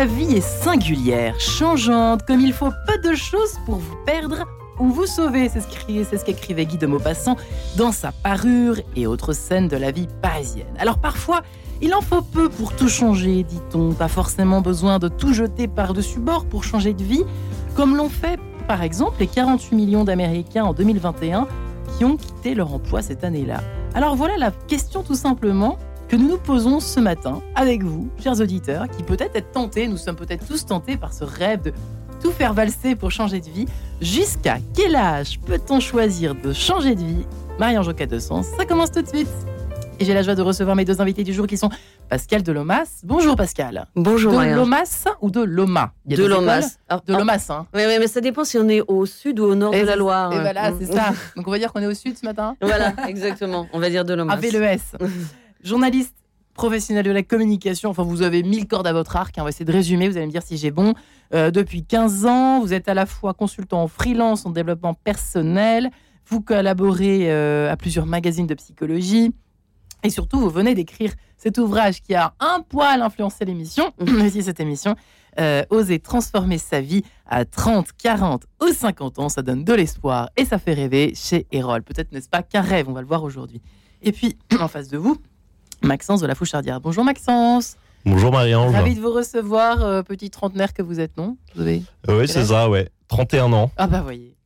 la vie est singulière, changeante, comme il faut peu de choses pour vous perdre ou vous sauver, c'est ce qu'écrivait Guy de Maupassant dans sa parure et autres scènes de la vie parisienne. Alors parfois, il en faut peu pour tout changer, dit-on, pas forcément besoin de tout jeter par-dessus bord pour changer de vie, comme l'ont fait par exemple les 48 millions d'Américains en 2021 qui ont quitté leur emploi cette année-là. Alors voilà la question tout simplement que nous nous posons ce matin avec vous, chers auditeurs, qui peut-être êtes tentés, nous sommes peut-être tous tentés par ce rêve de tout faire valser pour changer de vie. Jusqu'à quel âge peut-on choisir de changer de vie? Marianne Jocat de Sens, ça commence tout de suite. Et j'ai la joie de recevoir mes deux invités du jour qui sont Pascal Delomas. Bonjour Pascal. Bonjour De Lomas ou de Loma? De Lomas. De Lomas, hein. Oui, mais ça dépend si on est au sud ou au nord de la Loire. Et voilà, c'est ça. Donc on va dire qu'on est au sud ce matin. Voilà, exactement. On va dire de Lomas. Avec le S. Journaliste professionnel de la communication. Enfin, vous avez mille cordes à votre arc. Hein. On va essayer de résumer. Vous allez me dire si j'ai bon. Euh, depuis 15 ans, vous êtes à la fois consultant en freelance, en développement personnel. Vous collaborez euh, à plusieurs magazines de psychologie. Et surtout, vous venez d'écrire cet ouvrage qui a un poil influencé l'émission, aussi cette émission, euh, Oser transformer sa vie à 30, 40 ou 50 ans. Ça donne de l'espoir et ça fait rêver chez Erol. Peut-être n'est-ce pas qu'un rêve, on va le voir aujourd'hui. Et puis, en face de vous, Maxence de la Fouchardière. Bonjour Maxence. Bonjour Marie-Ange. Ravi de vous recevoir, euh, petit trentenaire que vous êtes, non? Vous avez Oui, c'est ça, ouais. 31 ans. Ah bah voyez.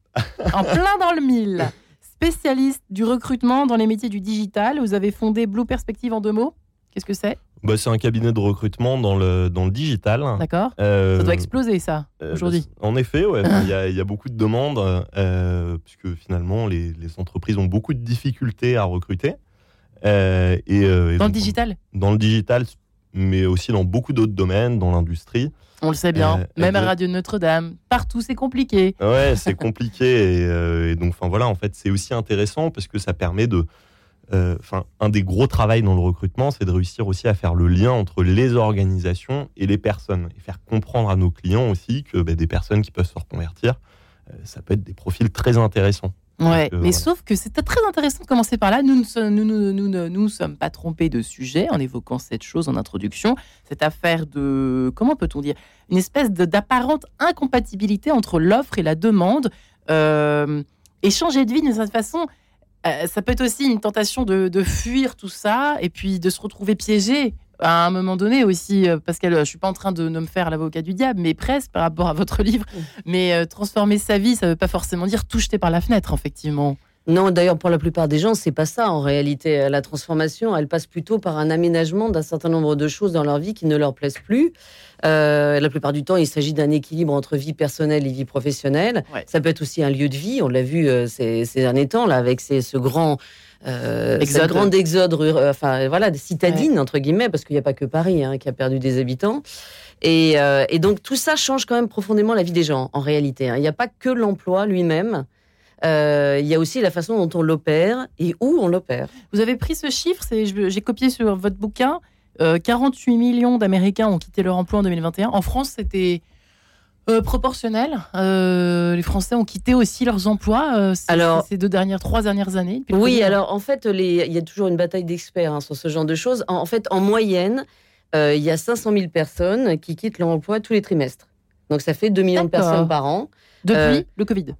en plein dans le mille. Spécialiste du recrutement dans les métiers du digital. Vous avez fondé Blue Perspective en deux mots. Qu'est-ce que c'est? Bah, C'est un cabinet de recrutement dans le, dans le digital. D'accord. Euh, ça doit exploser, ça, euh, aujourd'hui. Bah, en effet, ouais. il, y a, il y, a beaucoup de demandes, puisque finalement, les, les, entreprises ont beaucoup de difficultés à recruter. Euh, et, euh, dans le digital Dans le digital, mais aussi dans beaucoup d'autres domaines, dans l'industrie. On le sait bien, euh, même à Radio Notre-Dame, partout c'est compliqué. Ouais, c'est compliqué et, donc, enfin voilà, en fait, c'est aussi intéressant parce que ça permet de, enfin, un des gros travaux dans le recrutement, c'est de réussir aussi à faire le lien entre les organisations et les personnes et faire comprendre à nos clients aussi que ben, des personnes qui peuvent se reconvertir, ça peut être des profils très intéressants. Ouais, mais sauf que c'était très intéressant de commencer par là. Nous ne nous, nous, nous, nous, sommes pas trompés de sujet en évoquant cette chose en introduction. Cette affaire de, comment peut-on dire, une espèce d'apparente incompatibilité entre l'offre et la demande. Euh, et changer de vie d'une certaine façon, euh, ça peut être aussi une tentation de, de, fuir tout ça et puis de se retrouver piégé à un moment donné aussi, euh, parce que je suis pas en train de, me faire l'avocat du diable, mais presque par rapport à votre livre. Mais euh, transformer sa vie, ça veut pas forcément dire tout jeter par la fenêtre, effectivement. Non, d'ailleurs, pour la plupart des gens, c'est pas ça en réalité. La transformation, elle passe plutôt par un aménagement d'un certain nombre de choses dans leur vie qui ne leur plaisent plus. Euh, la plupart du temps, il s'agit d'un équilibre entre vie personnelle et vie professionnelle. Ça peut être aussi un lieu de vie. On l'a vu ces, ces, derniers temps là avec ces, ce grand euh, exode. grande exode, euh, enfin voilà, citadine entre guillemets, parce qu'il n'y a pas que Paris hein, qui a perdu des habitants. Et, euh, et, donc tout ça change quand même profondément la vie des gens en réalité. Hein. Il n'y a pas que l'emploi lui-même. Euh, il y a aussi la façon dont on l'opère et où on l'opère. Vous avez pris ce chiffre, j'ai copié sur votre bouquin. 48 millions d'Américains ont quitté leur emploi en 2021. En France, c'était euh, proportionnel. Euh, les Français ont quitté aussi leurs emplois euh, ces deux dernières, trois dernières années. Oui, alors en fait, il y a toujours une bataille d'experts hein, sur ce genre de choses. En, fait, en moyenne, il y a 500 000 personnes qui quittent leur emploi tous les trimestres. Donc ça fait 2 millions de personnes par an. Depuis le Covid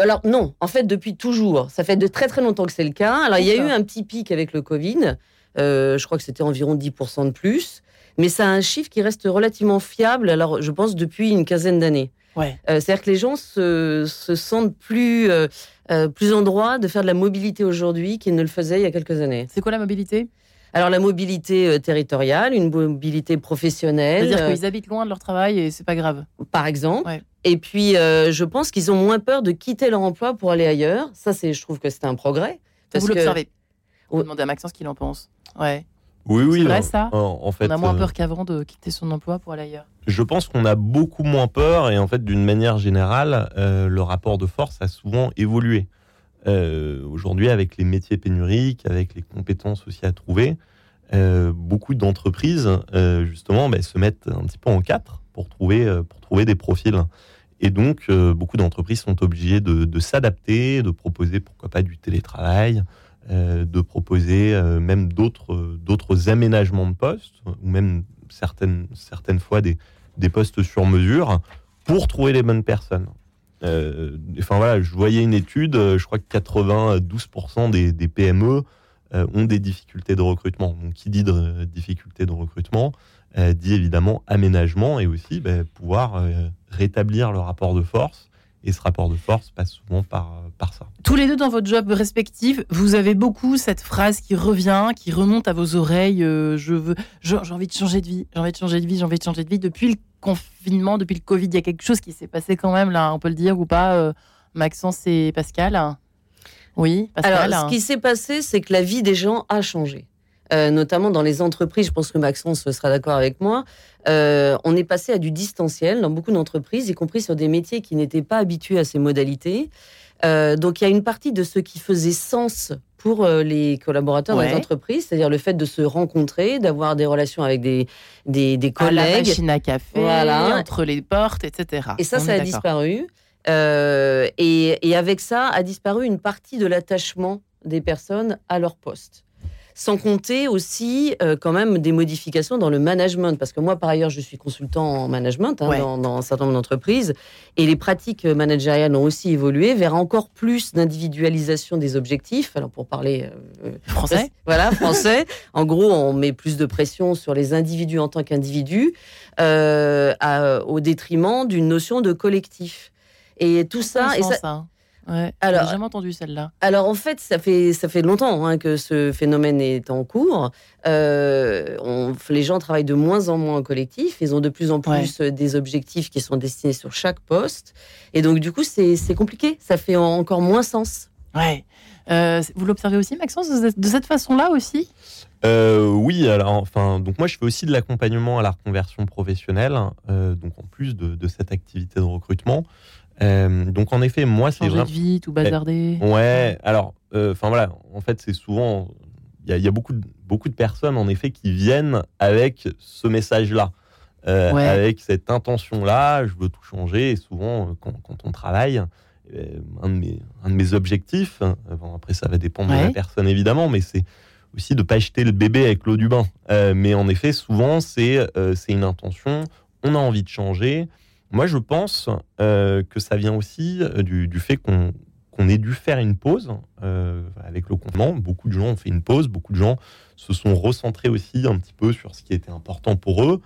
alors non, en fait depuis toujours. Ça fait de très très longtemps que c'est le cas. Alors il y a eu un petit pic avec le Covid. je crois que c'était environ 10% de plus mais ça a un chiffre qui reste relativement fiable, alors je pense depuis une quinzaine d'années. Ouais. Euh, c'est-à-dire que les gens se, se sentent plus, euh, euh, plus en droit de faire de la mobilité aujourd'hui qu'ils ne le faisaient il y a quelques années. C'est quoi la mobilité? Alors la mobilité territoriale, une mobilité professionnelle. C'est-à-dire qu'ils habitent loin de leur travail et c'est pas grave. Par exemple. Et puis je pense qu'ils ont moins peur de quitter leur emploi pour aller ailleurs. Ça, c'est, je trouve que c'est un progrès. Vous l'observez? Vous demandez à Maxence ce qu'il en pense. Ouais. Oui, oui. C'est vrai, ça? En, fait, On a moins euh, peur qu'avant de quitter son emploi pour aller ailleurs. Je pense qu'on a beaucoup moins peur et en fait, d'une manière générale, euh, le rapport de force a souvent évolué. Euh, aujourd'hui, avec les métiers pénuriques, avec les compétences aussi à trouver, beaucoup d'entreprises, justement, bah, se mettent un petit peu en quatre pour trouver, pour trouver des profils. Et donc, beaucoup d'entreprises sont obligées de, de s'adapter, de proposer, pourquoi pas, du télétravail, de proposer euh, même d'autres aménagements de postes ou même certaines certaines fois des des postes sur mesure pour trouver les bonnes personnes. Euh, enfin voilà, je voyais une étude, je crois que 92% des, des PME ont des difficultés de recrutement. Donc, qui dit de, difficultés de recrutement dit évidemment aménagement et aussi ben, pouvoir rétablir le rapport de force et ce rapport de force passe souvent par, par ça. Tous les deux dans votre job respectif, vous avez beaucoup cette phrase qui revient, qui remonte à vos oreilles. Euh, je veux, j'ai envie de changer de vie, j'ai envie de changer de vie, j'ai envie de changer de vie. Depuis le confinement, depuis le Covid, il y a quelque chose qui s'est passé quand même là, on peut le dire ou pas, euh, Maxence et Pascal? Oui, Pascal? Alors, ce qui s'est passé, c'est que la vie des gens a changé. Euh, notamment dans les entreprises, je pense que Maxence sera d'accord avec moi, euh, on est passé à du distanciel dans beaucoup d'entreprises, y compris sur des métiers qui n'étaient pas habitués à ces modalités. Euh, donc il y a une partie de ce qui faisait sens pour les collaborateurs des entreprises, c'est-à-dire le fait de se rencontrer, d'avoir des relations avec des, des, collègues. À la machine à café, entre les portes, etc. Et ça, ça a disparu. et, et avec ça a disparu une partie de l'attachement des personnes à leur poste sans compter aussi euh, quand même des modifications dans le management, parce que moi par ailleurs je suis consultant en management hein, dans, un certain nombre d'entreprises, et les pratiques managériales ont aussi évolué vers encore plus d'individualisation des objectifs. Alors pour parler euh, français, voilà français. en gros, on met plus de pression sur les individus en tant qu'individus, euh, au détriment d'une notion de collectif. Et tout ça, et ça, Ouais, alors, j'ai jamais entendu celle-là. Alors en fait, ça fait ça fait longtemps hein, que ce phénomène est en cours. Euh, on, les gens travaillent de moins en moins en collectif. Ils ont de plus en plus des objectifs qui sont destinés sur chaque poste. Et donc du coup, c'est compliqué. Ça fait encore moins sens. Ouais. Euh, vous l'observez aussi, Maxence, de cette façon-là aussi? Euh, oui, alors enfin, donc moi je fais aussi de l'accompagnement à la reconversion professionnelle, donc en plus de, de, cette activité de recrutement. Euh, donc en effet, moi c'est vraiment. de vie, tout bazarder. Ouais. Alors, euh, enfin voilà, en fait c'est souvent il y, a beaucoup de, beaucoup de personnes en effet qui viennent avec ce message-là, euh, avec cette intention-là. Je veux tout changer. Et souvent quand, quand on travaille, un de, mes, un de mes objectifs. après ça va dépendre de la personne évidemment, mais c'est aussi de pas jeter le bébé avec l'eau du bain. mais en effet, souvent c'est c'est une intention. On a envie de changer. Moi, je pense euh, que ça vient aussi euh, du, fait qu'on ait dû faire une pause euh, avec le confinement. Beaucoup de gens ont fait une pause, beaucoup de gens se sont recentrés aussi un petit peu sur ce qui était important pour eux.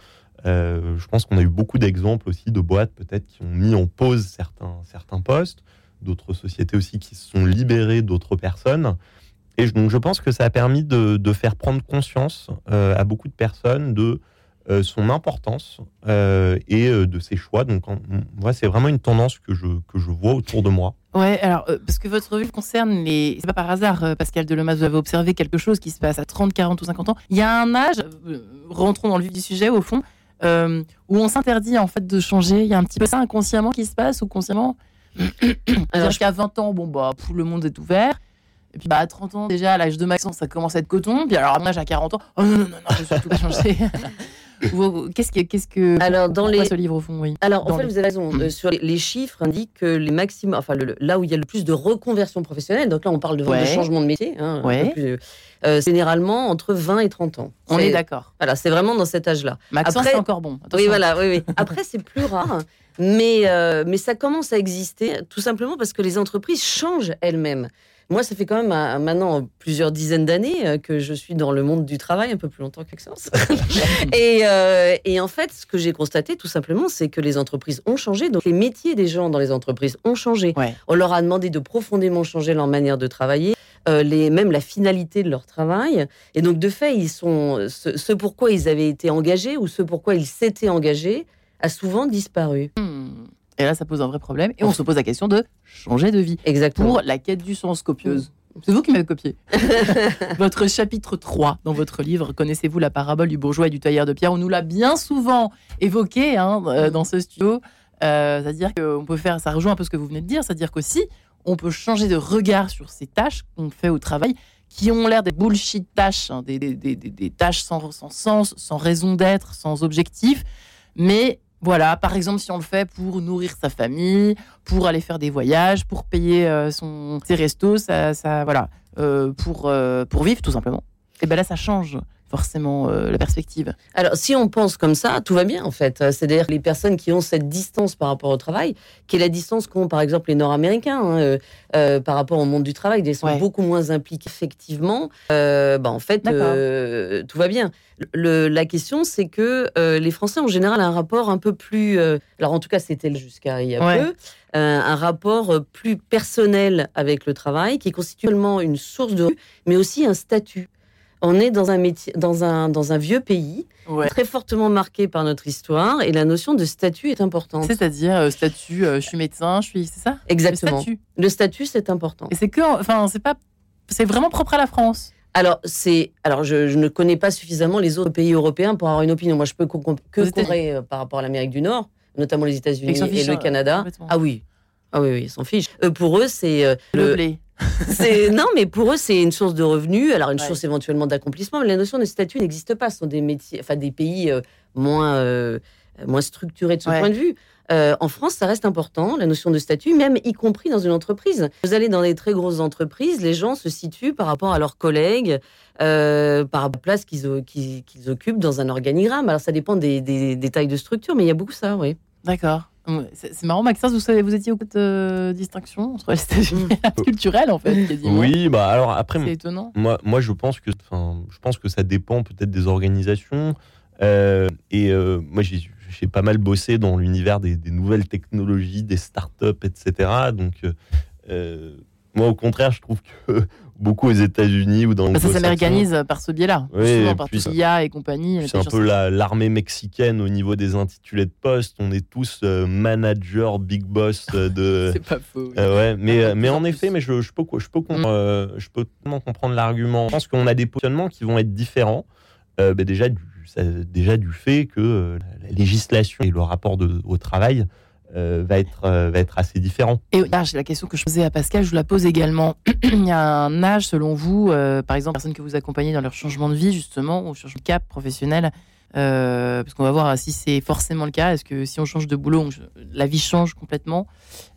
je pense qu'on a eu beaucoup d'exemples aussi de boîtes peut-être qui ont mis en pause certains, certains postes, d'autres sociétés aussi qui se sont libérées d'autres personnes. Et donc je pense que ça a permis de, faire prendre conscience à beaucoup de personnes de son importance euh, et euh, de ses choix. Donc, moi, c'est vraiment une tendance que je, que je vois autour de moi. Ouais, alors, parce que votre revue concerne les. C'est pas par hasard, Pascal Delemasse, vous avez observé quelque chose qui se passe à 30, 40 ou 50 ans. Il y a un âge, rentrons dans le vif du sujet, au fond, où on s'interdit en fait de changer. Il y a un petit peu ça inconsciemment qui se passe ou consciemment? Alors, qu'à 20 ans, bon, bah, le monde est ouvert. Et puis bah, à 30 ans, déjà, à l'âge de Maxence, ça commence à être coton. Puis alors, à mon âge, à 40 ans, oh non, non, non, non je vais surtout pas changer. Qu'est-ce que, qu'est-ce que alors dans les ce livre au fond oui. Alors en fait vous avez raison mm. euh, sur les, chiffres indiquent que les maximums enfin là où il y a le plus de reconversion professionnelle donc là on parle de, de changement de métier hein, euh, généralement entre 20 et 30 ans. On est, d'accord. Voilà, c'est vraiment dans cet âge-là. Maxence c'est encore bon. Oui voilà, oui, oui. Après c'est plus rare mais euh, mais ça commence à exister tout simplement parce que les entreprises changent elles-mêmes. Moi, ça fait quand même euh, maintenant plusieurs dizaines d'années euh, que je suis dans le monde du travail, un peu plus longtemps qu'Axence. et, euh, et en fait, ce que j'ai constaté, tout simplement, c'est que les entreprises ont changé. Donc, les métiers des gens dans les entreprises ont changé. On leur a demandé de profondément changer leur manière de travailler. les, même la finalité de leur travail. Et donc, de fait, ils sont, ce, ce pourquoi ils avaient été engagés ou ce pourquoi ils s'étaient engagés a souvent disparu. Hmm. Et là, ça pose un vrai problème. Et on se pose la question de changer de vie. Exactement. Pour la quête du sens copieuse. C'est vous qui m'avez copié. votre chapitre 3 dans votre livre, connaissez-vous la parabole du bourgeois et du tailleur de pierre On nous l'a bien souvent évoqué hein, euh, dans ce studio. Euh, c'est-à-dire qu'on peut faire, ça rejoint un peu ce que vous venez de dire, c'est-à-dire qu'aussi, on peut changer de regard sur ces tâches qu'on fait au travail qui ont l'air des bullshit tâches, hein, des, des, des, des, tâches sans, sans sens, sans raison d'être, sans objectif, mais voilà, par exemple, si on le fait pour nourrir sa famille, pour aller faire des voyages, pour payer euh, son, ses restos, ça, voilà, euh, pour, euh, pour vivre tout simplement. Et bien là, ça change forcément la perspective. Alors, si on pense comme ça, tout va bien en fait. C'est-à-dire les personnes qui ont cette distance par rapport au travail, qui est la distance qu'ont par exemple les Nord-Américains hein, par rapport au monde du travail, ils sont beaucoup moins impliqués effectivement. bah, en fait, tout va bien. la question, c'est que les Français en général ont un rapport un peu plus. alors, en tout cas, c'était jusqu'à il y a peu. un rapport plus personnel avec le travail, qui constitue seulement une source de, mais aussi un statut on est dans un métier, dans un, dans un vieux pays, très fortement marqué par notre histoire, et la notion de statut est importante. C'est-à-dire euh, statut, euh, je suis médecin, je suis, c'est ça? Exactement. Le statut, le statut c'est important. Et c'est que, enfin, c'est pas, c'est vraiment propre à la France. Alors, c'est, alors je, ne connais pas suffisamment les autres pays européens pour avoir une opinion. Moi, je peux que comparer euh, par rapport à l'Amérique du Nord, notamment les États-Unis et le Canada. Ah oui, ah oui, oui, ils s'en fichent. pour eux, c'est le blé. Non, mais pour eux, c'est une source de revenus. Alors, une source éventuellement d'accomplissement. Mais la notion de statut n'existe pas. Ce sont des métiers, enfin, des pays euh, moins, euh, moins structurés de ce point de vue. Euh, en France, ça reste important, la notion de statut, même y compris dans une entreprise. Vous allez dans des très grosses entreprises, les gens se situent par rapport à leurs collègues, par rapport à la place qu'ils occupent dans un organigramme. Alors, ça dépend des, des, des tailles de structure, mais il y a beaucoup ça, oui. D'accord. C'est marrant, Maxence, vous, étiez au de euh, distinction entre les États-Unis culturelle, en fait, quasiment. Oui, bah alors après, c'est étonnant. Moi, moi, je pense que, je pense que ça dépend peut-être des organisations. Euh, et euh, moi, j'ai pas mal bossé dans l'univers des, des, nouvelles technologies, des startups, etc. Donc, moi, au contraire, je trouve que beaucoup aux États-Unis ou dans le. Ça s'américanise par ce biais-là. Oui, souvent par et compagnie. C'est un peu l'armée mexicaine au niveau des intitulés de poste. On est tous euh, managers, big boss euh, de. C'est pas faux. Euh, ouais, mais, mais en effet, mais je, je peux, je peux, mm. je peux comprendre l'argument. Je pense qu'on a des positionnements qui vont être différents. Bah, déjà, du, déjà du fait que la législation et le rapport de, au travail euh, va, être, euh, va être assez différent. Et la question que je posais à Pascal, je vous la pose également. Il y a un âge, selon vous, euh, par exemple, personnes que vous accompagnez dans leur changement de vie, justement, ou changement de cap professionnel, parce qu'on va voir si c'est forcément le cas. Est-ce que si on change de boulot, la vie change complètement?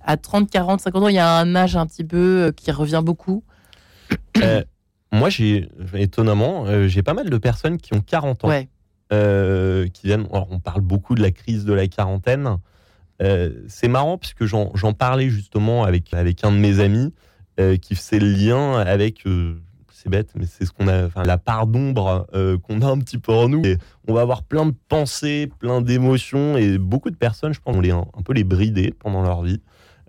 À 30, 40, 50 ans, il y a un âge un petit peu qui revient beaucoup. moi, j'ai étonnamment, j'ai pas mal de personnes qui ont 40 ans. qui viennent. on parle beaucoup de la crise de la quarantaine. Euh, c'est marrant puisque j'en parlais justement avec, avec un de mes amis euh, qui faisait le lien avec euh, c'est bête, mais c'est ce qu'on a, enfin, la part d'ombre qu'on a un petit peu en nous. Et on va avoir plein de pensées, plein d'émotions, et beaucoup de personnes, je pense, on les un, peu les brider pendant leur vie.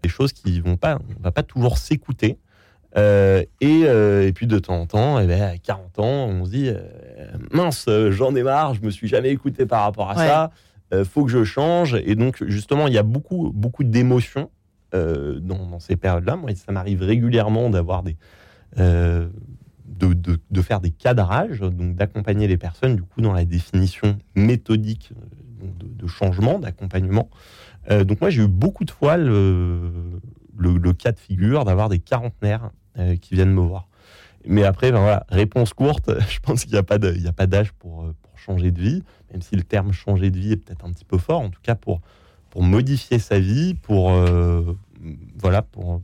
Des choses qui vont pas, on va pas toujours s'écouter. et, et, puis de temps en temps, et eh ben, à 40 ans, on se dit mince, j'en ai marre, je me suis jamais écouté par rapport à ça. Euh, faut que je change. Et donc, justement, il y a beaucoup, beaucoup d'émotions euh, dans, ces périodes-là. Moi, ça m'arrive régulièrement d'avoir des. Euh, de, faire des cadrages, donc d'accompagner les personnes du coup dans la définition méthodique de, changement, d'accompagnement. donc moi j'ai eu beaucoup de fois le, le, cas de figure d'avoir des quarantenaires qui viennent me voir. Mais après, ben réponse courte, je pense qu'il n'y a pas d'âge pour changer de vie même si le terme changer de vie est peut-être un petit peu fort, en tout cas pour, pour modifier sa vie, pour, euh, voilà, pour,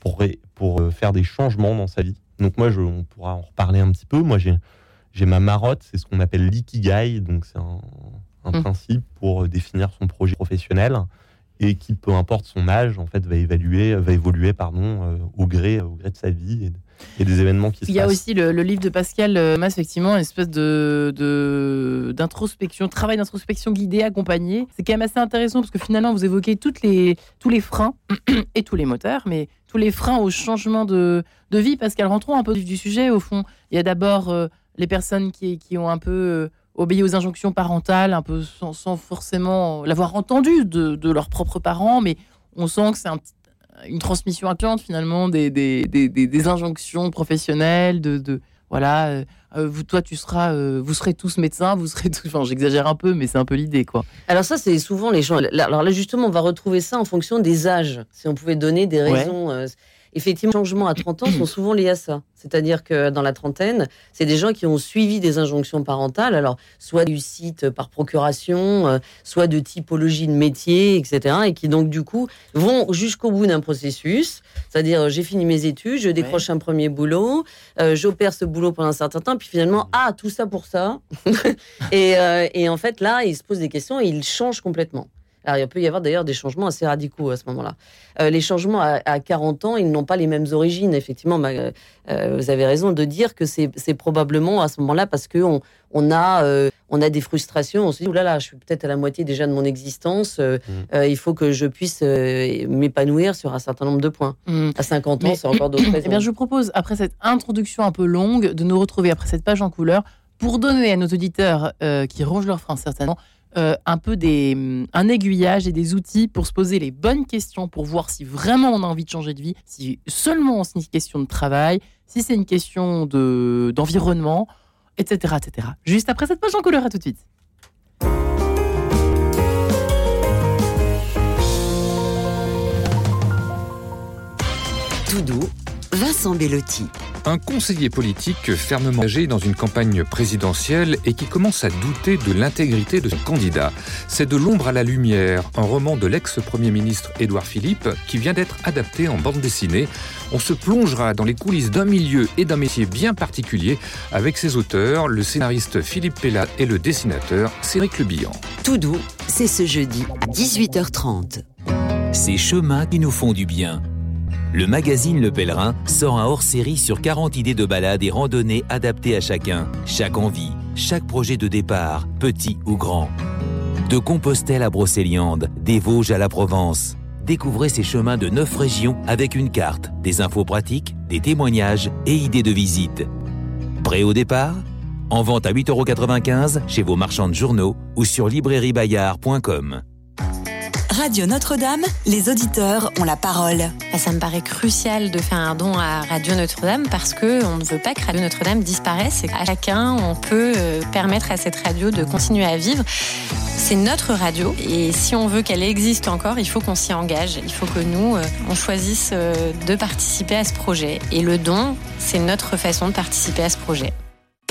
pour, pour euh, faire des changements dans sa vie. Donc moi, je, on pourra en reparler un petit peu. Moi, j'ai, j'ai ma marotte, c'est ce qu'on appelle l'ikigai, donc c'est un, un mmh. principe pour définir son projet professionnel et qui, peu importe son âge, en fait, va évaluer, va évoluer, pardon, euh, au gré, au gré de sa vie et, des événements qui se. Il y a aussi le, livre de Pascal euh, Mas, effectivement, une espèce de d'introspection, travail d'introspection guidé, accompagné. C'est quand même assez intéressant parce que finalement, vous évoquez toutes les, tous les freins et tous les moteurs, mais tous les freins au changement de, de vie. Pascal, rentrons un peu du sujet. Au fond, il y a d'abord euh, les personnes qui, qui ont un peu obéir aux injonctions parentales, un peu sans, forcément l'avoir entendu de, de, leurs propres parents, mais on sent que c'est un, une transmission incluante finalement des, des, des, des injonctions professionnelles, de, de voilà, euh, euh, vous, toi, tu seras, euh, vous serez tous médecins, vous serez tous. Enfin, j'exagère un peu, mais c'est un peu l'idée, quoi. Alors ça, c'est souvent les gens. Alors là, justement, on va retrouver ça en fonction des âges. Si on pouvait donner des raisons. Effectivement, les changements à 30 ans sont souvent liés à ça. C'est-à-dire que dans la trentaine, c'est des gens qui ont suivi des injonctions parentales, alors soit du site par procuration, euh, soit de typologie de métier, etc. Et qui donc du coup vont jusqu'au bout d'un processus. C'est-à-dire, j'ai fini mes études, je décroche un premier boulot, euh, j'opère ce boulot pendant un certain temps, puis finalement, ah, tout ça pour ça. et, euh, et en fait, là, ils se posent des questions et ils changent complètement. Alors, il peut y avoir d'ailleurs des changements assez radicaux à ce moment-là. Euh, les changements à, 40 ans, ils n'ont pas les mêmes origines. Effectivement, euh, vous avez raison de dire que c'est probablement à ce moment-là parce qu'on on a, euh, on a des frustrations. On se dit, là là, je suis peut-être à la moitié déjà de mon existence. Mmh. il faut que je puisse m'épanouir sur un certain nombre de points. Mmh. À 50 ans, c'est encore d'autres raisons. Eh bien, je vous propose, après cette introduction un peu longue, de nous retrouver après cette page en couleur pour donner à nos auditeurs qui rongent leur frein certainement euh, un peu des, mm, un aiguillage et des outils pour se poser les bonnes questions, pour voir si vraiment on a envie de changer de vie, si seulement c'est une question de travail, si c'est une question de, d'environnement, etc., etc. Juste après cette page en couleur, à tout de suite. Tout doux, Vincent Bellotti un conseiller politique fermement engagé dans une campagne présidentielle et qui commence à douter de l'intégrité de son candidat. C'est de l'ombre à la lumière, un roman de l'ex-premier ministre Édouard Philippe qui vient d'être adapté en bande dessinée. On se plongera dans les coulisses d'un milieu et d'un métier bien particulier avec ses auteurs, le scénariste Philippe Pellat et le dessinateur Cédric Lebihan. Tout doux, c'est ce jeudi, 18h30. Ces chemins qui nous font du bien le magazine Le Pèlerin sort un hors-série sur 40 idées de balades et randonnées adaptées à chacun, chaque envie, chaque projet de départ, petit ou grand. De Compostelle à Brocéliande, des Vosges à la Provence. Découvrez ces chemins de 9 régions avec une carte, des infos pratiques, des témoignages et idées de visite. Prêt au départ? En vente à 8,95€ chez vos marchands de journaux ou sur librairiebayard.com. Radio Notre-Dame, les auditeurs ont la parole. Bah, ça me paraît crucial de faire un don à Radio Notre-Dame parce que on ne veut pas que Radio Notre-Dame disparaisse et qu'à chacun on peut euh, permettre à cette radio de continuer à vivre. C'est notre radio et si on veut qu'elle existe encore, il faut qu'on s'y engage. Il faut que nous, euh, on choisisse euh, de participer à ce projet. Et le don, c'est notre façon de participer à ce projet.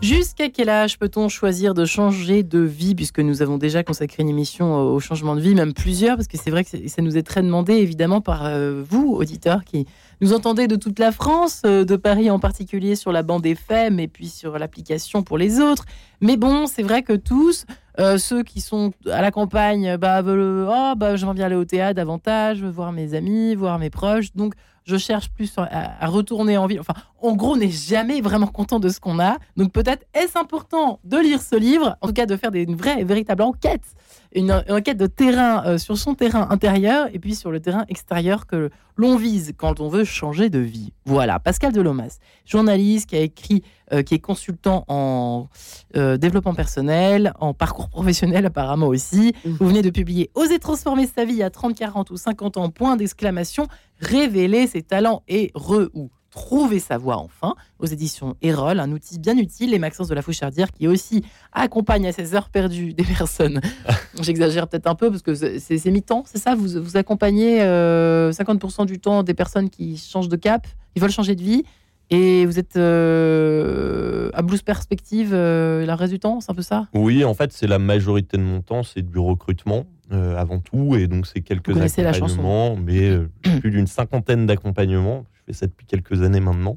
Jusqu'à quel âge peut-on choisir de changer de vie, puisque nous avons déjà consacré une émission au changement de vie, même plusieurs, parce que c'est vrai que ça nous est très demandé, évidemment, par euh, vous, auditeurs, qui nous entendez de toute la France, euh, de Paris en particulier sur la bande FM et puis sur l'application pour les autres. Mais bon, c'est vrai que tous, euh, ceux qui sont à la campagne, bah, veulent, oh, bah, j'ai envie d'aller au théâtre davantage, voir mes amis, voir mes proches. Donc, je cherche plus à, retourner en ville. Enfin, en gros, on n'est jamais vraiment content de ce qu'on a. Donc, peut-être est-ce important de lire ce livre, en tout cas de faire des, une vraie et véritable enquête une, enquête de terrain euh, sur son terrain intérieur et puis sur le terrain extérieur que l'on vise quand on veut changer de vie. Voilà, Pascal Delomas, journaliste qui a écrit, euh, qui est consultant en euh, développement personnel, en parcours professionnel apparemment aussi. Mmh. Vous venez de publier Oser transformer sa vie à 30, 40 ou 50 ans, point d'exclamation, révéler ses talents et re ou Trouver sa voie enfin, aux éditions Erol, un outil bien utile, et Maxence de la Fouchardière, qui aussi accompagne à ces heures perdues des personnes. J'exagère peut-être un peu, parce que c'est mi-temps, c'est ça? Vous, vous accompagnez 50% euh, du temps des personnes qui changent de cap, qui veulent changer de vie, et vous êtes euh, à Blues Perspective euh, la c'est un peu ça? Oui, en fait, c'est la majorité de mon temps, c'est du recrutement avant tout, et donc c'est quelques accompagnements, mais plus d'une cinquantaine d'accompagnements ça depuis quelques années maintenant.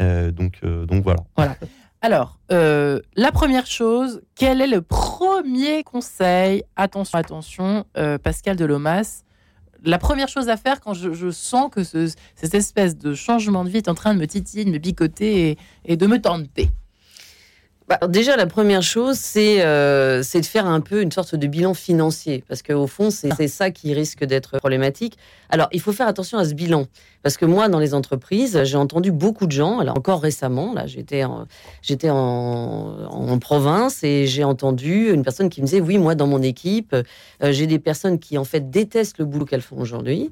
Euh, donc, euh, donc voilà. Voilà. Alors, euh, la première chose, quel est le premier conseil? Attention, attention, Pascal Delomas. La première chose à faire quand je, sens que cette espèce de changement de vie est en train de me titiller, de me bicoter et, et de me tenter. Bah, déjà, la première chose, euh, c'est de faire un peu une sorte de bilan financier, parce qu'au fond, c'est ça qui risque d'être problématique. Alors, il faut faire attention à ce bilan, parce que moi, dans les entreprises, j'ai entendu beaucoup de gens, alors encore récemment, là, j'étais en, en, province et j'ai entendu une personne qui me disait, oui, moi, dans mon équipe, euh, j'ai des personnes qui, en fait, détestent le boulot qu'elles font aujourd'hui.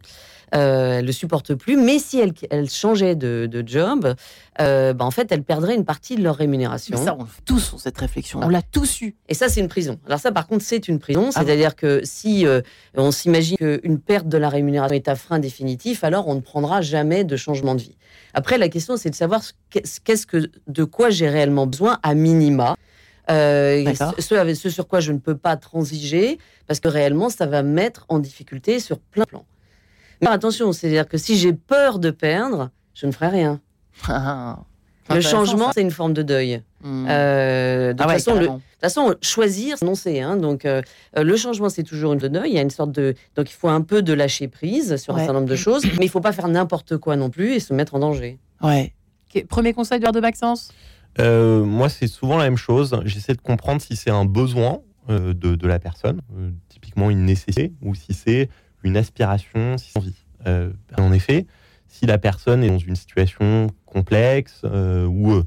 euh, elle le supporte plus. Mais si elle, elle changeait de, de job, euh, bah, en fait, elle perdrait une partie de leur rémunération. Mais ça, on tous ont cette réflexion. On l'a tous eu. Et ça, c'est une prison. Alors ça, par contre, c'est une prison. C'est-à-dire que si euh, on s'imagine qu'une perte de la rémunération est un frein définitif, alors on ne prendra jamais de changement de vie. Après, la question, c'est de savoir ce qu'est-ce que, de quoi j'ai réellement besoin à minima. Euh, ce, avec, ce sur quoi je ne peux pas transiger, parce que réellement, ça va me mettre en difficulté sur plein de plans. Mais attention, c'est-à-dire que si j'ai peur de perdre, je ne ferai rien. Le changement, c'est une forme de deuil. Hmm. Euh, de Ah ouais, toute façon, le- de façon, choisir, c'est annoncer. Hein, donc, euh, euh, le changement, c'est toujours une de deuil. Il y a une sorte de. Donc, il faut un peu de lâcher prise sur un certain nombre de choses, mais il faut pas faire n'importe quoi non plus et se mettre en danger. Ouais. Premier conseil de de Maxence? Euh, moi, c'est souvent la même chose. J'essaie de comprendre si c'est un besoin euh, de, de la personne, euh, typiquement une nécessité, ou si c'est une aspiration, si c'est une envie. Euh, en effet, si la personne est dans une situation complexe, euh, ou euh,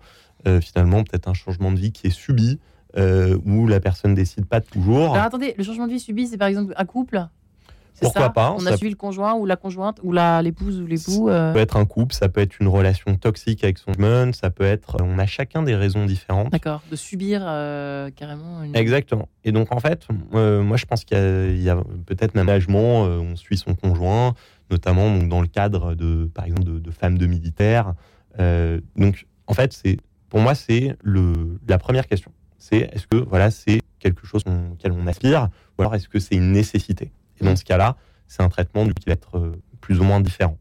euh, finalement peut-être un changement de vie qui est subi, où la personne décide pas toujours, Alors attendez, le changement de vie subi, c'est par exemple un couple? Pourquoi ça? pas, On a ça- suivi le conjoint ou la conjointe ou la l'épouse ou l'époux. euh, Ça peut être un couple, ça peut être une relation toxique avec son humain, ça peut être. On a chacun des raisons différentes. D'accord, de subir euh, carrément une. Exactement. Et donc en fait, euh, moi je pense qu'il y a, peut-être un aménagement, euh, on suit son conjoint, notamment donc, dans le cadre de, par exemple, de, de femmes de militaires. Euh, donc en fait, c'est pour moi c'est la première question. C'est est-ce que voilà c'est quelque chose auquel on aspire, ou alors est-ce que c'est une nécessité? Et dans ce cas-là, c'est un traitement qui va être euh, plus ou moins différent.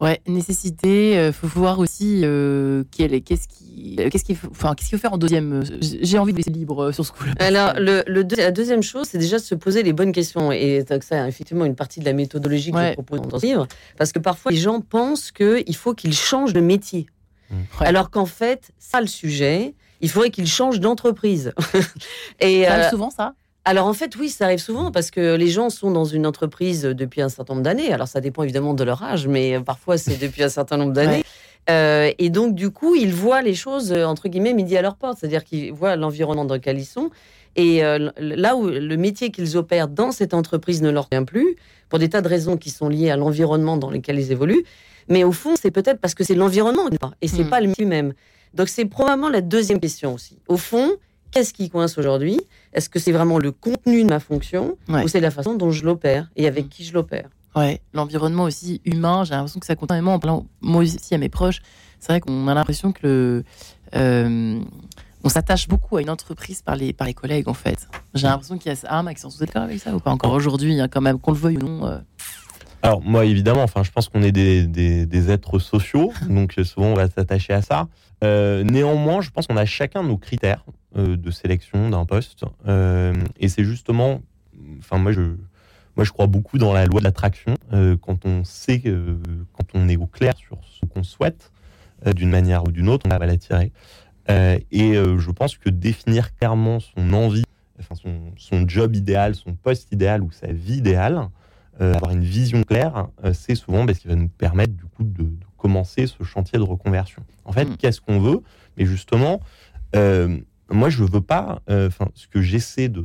Ouais, nécessité. euh, faut voir aussi euh, quel est- qu'est-ce qui, euh, qu'est-ce qu'il faut, enfin qu'est-ce qu'il faut faire en deuxième. euh, J'ai envie de laisser libre euh, sur ce coup-là. Alors, le, le deux- la deuxième chose, c'est déjà de se poser les bonnes questions. Et donc ça, effectivement, une partie de la méthodologie que Ouais. je propose dans ce livre. Parce que parfois, les gens pensent qu'il faut qu'ils changent de métier. Mmh. Ouais. Alors qu'en fait, ça, le sujet, il faudrait qu'ils changent d'entreprise. Et Ça euh, souvent ça? Alors en fait, oui, ça arrive souvent parce que les gens sont dans une entreprise depuis un certain nombre d'années. Alors ça dépend évidemment de leur âge, mais euh, parfois c'est depuis un certain nombre d'années. Euh, et donc du coup, ils voient les choses euh, entre guillemets midi à leur porte, c'est-à-dire qu'ils voient l'environnement dans lequel ils sont. Et euh, là où le métier qu'ils opèrent dans cette entreprise ne leur vient plus, pour des tas de raisons qui sont liées à l'environnement dans lequel ils évoluent, mais au fond, c'est peut-être parce que c'est l'environnement et c'est Hmm. pas le métier même. Donc c'est probablement la deuxième question aussi. Au fond, qu'est-ce qui coince aujourd'hui? Est-ce que c'est vraiment le contenu de ma fonction Ouais. ou c'est la façon dont je l'opère et avec qui je l'opère? Ouais, l'environnement aussi humain, j'ai l'impression que ça compte énormément. En parlant, moi aussi à mes proches, c'est vrai qu'on a l'impression que le, euh, on s'attache beaucoup à une entreprise par les, par les collègues en fait. J'ai l'impression qu'il y a ça. Ah, Maxence, vous êtes d'accord avec ça ou pas encore aujourd'hui, hein, quand même, qu'on le veuille ou non euh, Alors moi évidemment, enfin je pense qu'on est des, des, des êtres sociaux, donc euh, souvent on va s'attacher à ça. Euh, néanmoins, je pense qu'on a chacun nos critères de sélection d'un poste, Euh, et c'est justement, enfin moi je, moi je crois beaucoup dans la loi de l'attraction. Euh, quand on sait, quand on est au clair sur ce qu'on souhaite, euh, d'une manière ou d'une autre, on va l'attirer. Euh, et euh, je pense que définir clairement son envie, enfin son, son job idéal, son poste idéal ou sa vie idéale, euh, avoir une vision claire, euh, c'est souvent bah, ce qui va nous permettre du coup de, de commencer ce chantier de reconversion. En fait, Mm. qu'est-ce qu'on veut? Mais justement, euh, moi, je veux pas. euh, Enfin, ce que j'essaie de,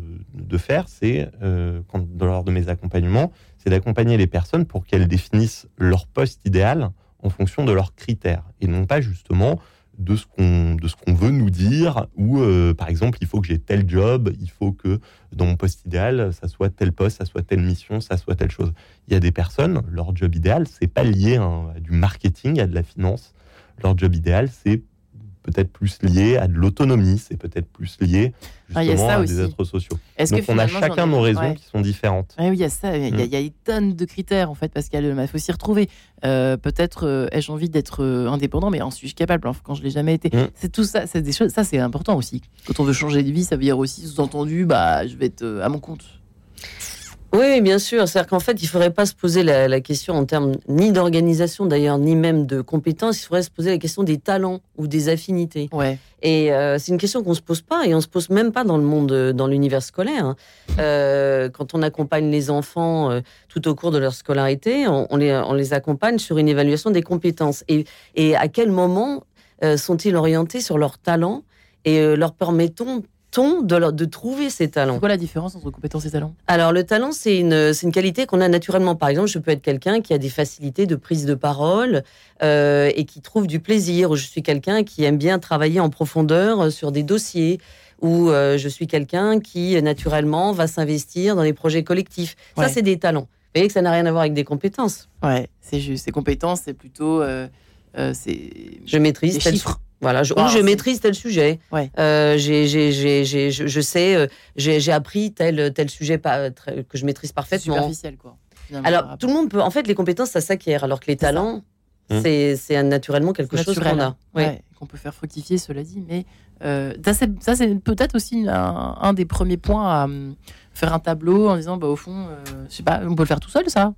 faire, c'est euh, lors de mes accompagnements, c'est d'accompagner les personnes pour qu'elles définissent leur poste idéal en fonction de leurs critères et non pas justement de ce qu'on de ce qu'on veut nous dire ou euh, par exemple il faut que j'ai tel job il faut que dans mon poste idéal ça soit tel poste ça soit telle mission ça soit telle chose il y a des personnes leur job idéal c'est pas lié hein, à du marketing à de la finance leur job idéal c'est peut-être plus lié à de l'autonomie c'est peut-être plus lié Ah, justement à des aussi. êtres sociaux Est-ce donc que on a chacun nos raisons ouais. qui sont différentes Ouais, oui, il y a ça. Il y, a- Mm. y a des de critères, en fait, parce qu'il faut s'y retrouver. Euh, Peut-être euh, ai-je envie d'être euh, indépendant, mais en suis-je capable hein, quand je l'ai jamais été Mm. C'est tout ça. C'est des choses. Ça, c'est important aussi. Quand on veut changer de vie, ça veut dire aussi sous-entendu, bah, je vais être à mon compte. Oui, bien sûr. C'est-à-dire qu'en fait, il ne faudrait pas se poser la, la question en termes ni d'organisation d'ailleurs, ni même de compétences. Il faudrait se poser la question des talents ou des affinités. Ouais. Et euh, c'est une question qu'on se pose pas et on se pose même pas dans le monde, euh, dans l'univers scolaire. hein. Euh, quand on accompagne les enfants euh, tout au cours de leur scolarité, on, on les, on les accompagne sur une évaluation des compétences. Et, et à quel moment sont-ils orientés sur leurs talents et leur permettons temps de, leur- de trouver ces talents. C'est quoi la différence entre compétences et talents? Alors, le talent, c'est une, une qualité qu'on a naturellement. Par exemple, je peux être quelqu'un qui a des facilités de prise de parole euh, et qui trouve du plaisir. Ou je suis quelqu'un qui aime bien travailler en profondeur euh, sur des dossiers. Ou euh, je suis quelqu'un qui, naturellement, va s'investir dans les projets collectifs. Ouais. Ça, c'est des talents. Vous voyez que ça n'a rien à voir avec des compétences. Ouais, c'est juste. Ces compétences, c'est plutôt. euh, euh, c'est. Je maîtrise Des tel chiffres. Voilà, je, ou je c'est- maîtrise tel sujet. Ouais. Euh, j'ai, j'ai, j'ai, j'ai- je, je sais, euh, j'ai, j'ai appris tel, tel sujet pas, très- que je maîtrise C'est parfaitement. superficiel, quoi. Alors, tout le monde peut. En fait, les compétences, ça s'acquiert, alors que les talents, Mmh. c'est, c'est naturellement quelque chose naturel, qu'on a. Ouais, qu'on peut faire fructifier, cela dit. Mais euh, ça, c'est, ça, c'est peut-être aussi un, un des premiers points à hum, faire un tableau en disant, bah, au fond, euh, je sais pas, on peut le faire tout seul, ça?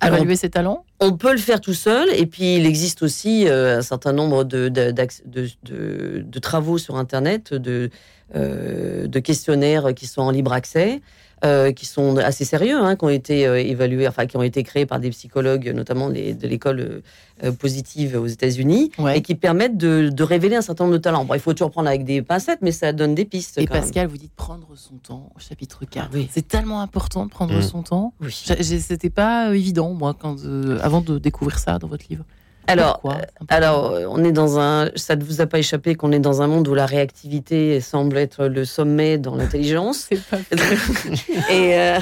Alors, Évaluer ses talents On peut le faire tout seul, et puis il existe aussi euh, un certain nombre de, de, d'acc- de- de- de travaux sur Internet, de, euh, de questionnaires qui sont en libre accès, euh, qui sont assez sérieux, hein, qui ont été euh, évalués, enfin qui ont été créés par des psychologues, notamment les, de l'école euh, positive aux États-Unis, Ouais. et qui permettent de, de révéler un certain nombre de talents. Bon, il faut toujours prendre avec des pincettes, mais ça donne des pistes. Et quand même. Pascal, vous dites prendre son temps au chapitre 4. Ah oui. C'est tellement important de prendre Mm. son temps. Oui. C'était pas évident, moi, quand, euh, avant de découvrir ça dans votre livre. Alors, Pourquoi euh. Alors, euh, on est dans un. Ça ne vous a pas échappé qu'on est dans un monde où la réactivité semble être le sommet dans l'intelligence. et, euh,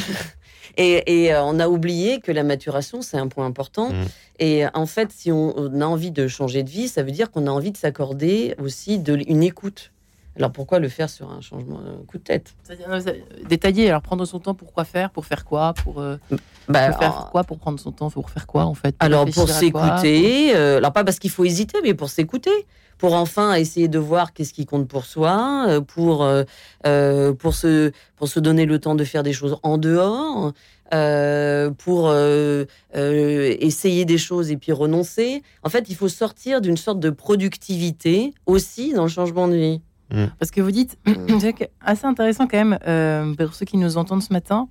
et, et, on a oublié que la maturation, c'est un point important. Mm. Et en fait, si on, on a envie de changer de vie, ça veut dire qu'on a envie de s'accorder aussi de, une écoute. Alors pourquoi le faire sur un changement, un coup de tête? Détailler, alors prendre son temps pour quoi faire, pour faire quoi, pour, euh, Bah, pour faire alors- quoi, pour prendre son temps, pour faire quoi en fait? Alors pour s'écouter, euh, alors pas parce qu'il faut hésiter, mais pour s'écouter, pour enfin essayer de voir qu'est-ce qui compte pour soi, euh, pour euh, euh, pour se pour se donner le temps de faire des choses en dehors, euh, pour euh, euh, essayer des choses et puis renoncer. En fait, il faut sortir d'une sorte de productivité aussi dans le changement de vie. Parce que vous dites, que- assez intéressant quand même, euh, pour ceux qui nous entendent ce matin,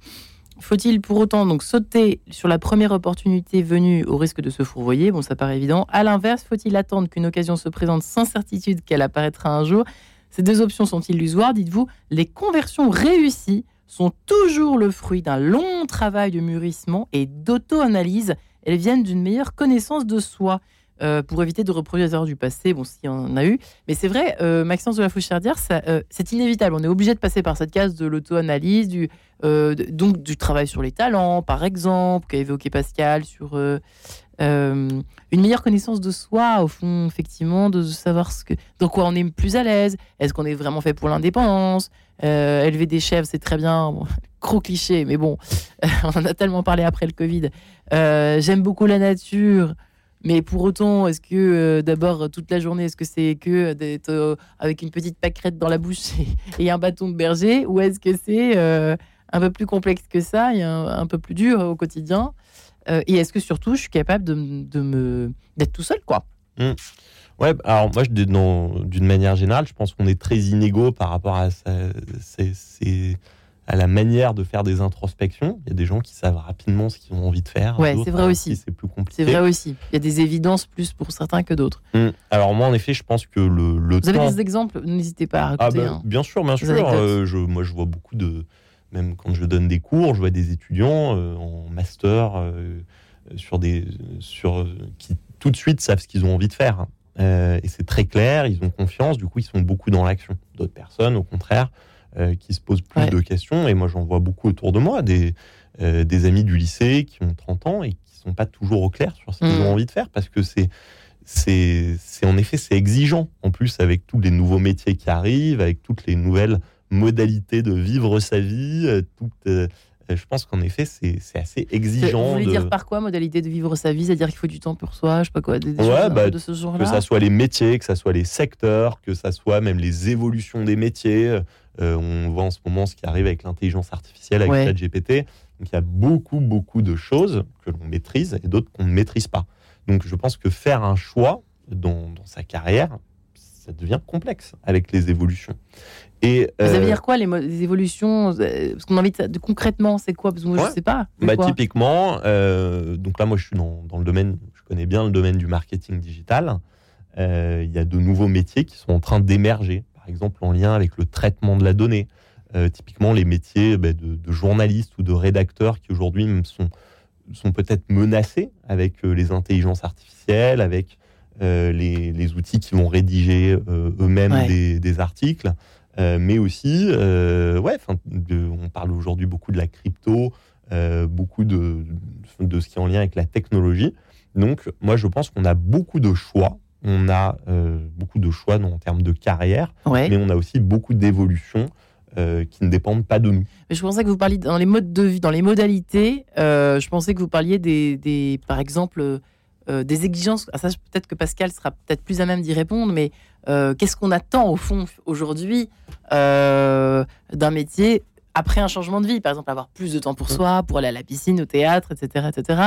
faut-il pour autant donc sauter sur la première opportunité venue au risque de se fourvoyer? Bon, ça paraît évident. À l'inverse, faut-il attendre qu'une occasion se présente sans certitude qu'elle apparaîtra un jour? Ces deux options sont illusoires, dites-vous. Les conversions réussies sont toujours le fruit d'un long travail de mûrissement et d'auto-analyse. Elles viennent d'une meilleure connaissance de soi. Euh, pour éviter de reproduire les erreurs du passé, bon, s'il y en a eu, mais c'est vrai, euh, Maxence de la Fouchardère, euh, c'est inévitable. On est obligé de passer par cette case de l'auto-analyse, du, euh, donc du travail sur les talents, par exemple, qu'a évoqué Pascal, sur une meilleure connaissance de soi, au fond, effectivement, de savoir dans quoi on est plus à l'aise. Est-ce qu'on est vraiment fait pour l'indépendance? Élever des chèvres, c'est très bien. Bon, gros cliché, mais bon, on en a tellement parlé après le Covid. J'aime beaucoup la nature. Mais pour autant, est-ce que euh, d'abord toute la journée, est-ce que c'est que d'être euh, avec une petite pâquerette dans la bouche et, un bâton de berger, ou est-ce que c'est euh, un peu plus complexe que ça et un, peu plus dur au quotidien Euh, Et est-ce que surtout, je suis capable de, de me d'être tout seul, quoi? Ouais, alors moi, d'une manière générale, je pense qu'on est très inégaux par rapport à, c'est- à la manière de faire des introspections. Il y a des gens qui savent rapidement ce qu'ils ont envie de faire. Ouais, c'est vrai aussi. C'est plus compliqué. C'est vrai aussi. Il y a des évidences plus pour certains que d'autres. Hum. Alors moi, en effet, je pense que le, le Vous avez des exemples? N'hésitez pas à Ah raconter. bah, hein. bien sûr, bien sûr. Euh, je, moi, je vois beaucoup de, même quand je donne des cours, je vois des étudiants euh, en master euh, sur des, sur qui tout de suite savent ce qu'ils ont envie de faire. Euh, et c'est très clair, ils ont confiance. Du coup, ils sont beaucoup dans l'action. D'autres personnes, au contraire, euh, qui se posent plus Ouais. de questions. Et moi, j'en vois beaucoup autour de moi, des, euh, des amis du lycée qui ont 30 ans et qui sont pas toujours au clair sur ce qu'ils Mhm. ont envie de faire parce que c'est c'est c'est- en effet c'est exigeant en plus avec tous les nouveaux métiers qui arrivent avec toutes les nouvelles modalités de vivre sa vie euh, toutes, euh, je pense qu'en effet c'est c'est assez Vous exigeant voulez de- dire par quoi modalité de vivre sa vie? C'est-à-dire qu'il faut du temps pour soi, je sais pas quoi, des, des Ouais, choses bah, de ce que genre-là ça soit les métiers que ça soit les secteurs que ça soit même les évolutions des métiers Euh, on voit en ce moment ce qui arrive avec l'intelligence artificielle avec Ouais. ChatGPT donc il y a beaucoup beaucoup de choses que l'on maîtrise et d'autres qu'on ne maîtrise pas donc je pense que faire un choix dans, dans sa carrière ça devient complexe avec les évolutions et Ça euh, veut dire quoi les, évolutions euh, Parce qu'on a envie de, de- concrètement, c'est quoi? Parce que moi, Ouais. je sais pas. Bah, typiquement, euh, donc là, moi, je suis dans, dans le domaine, je connais bien le domaine du marketing digital. Euh, Il y a de nouveaux métiers qui sont en train d'émerger. Par exemple en lien avec le traitement de la donnée. Euh, typiquement les métiers bah, de, de journalistes ou de rédacteurs qui aujourd'hui sont, sont peut-être menacés avec euh, les intelligences artificielles, avec euh, les, les outils qui vont rédiger eux-mêmes Ouais. des, des articles, mais aussi, ouais, de- on parle aujourd'hui beaucoup de la crypto, beaucoup de, de ce qui est en lien avec la technologie. Donc, moi, je pense qu'on a beaucoup de choix. On a euh, beaucoup de choix en termes de carrière, Ouais. mais on a aussi beaucoup d'évolutions euh, qui ne dépendent pas de nous. Mais je pensais que vous parliez dans les modes de vie, dans les modalités. euh, je pensais que vous parliez des, des par exemple, des exigences. Ah, ça, peut-être que Pascal sera peut-être plus à même d'y répondre, mais qu'est-ce qu'on attend au fond aujourd'hui d'un métier après un changement de vie? Par exemple, avoir plus de temps pour soi, pour aller à la piscine, au théâtre, etc., etc.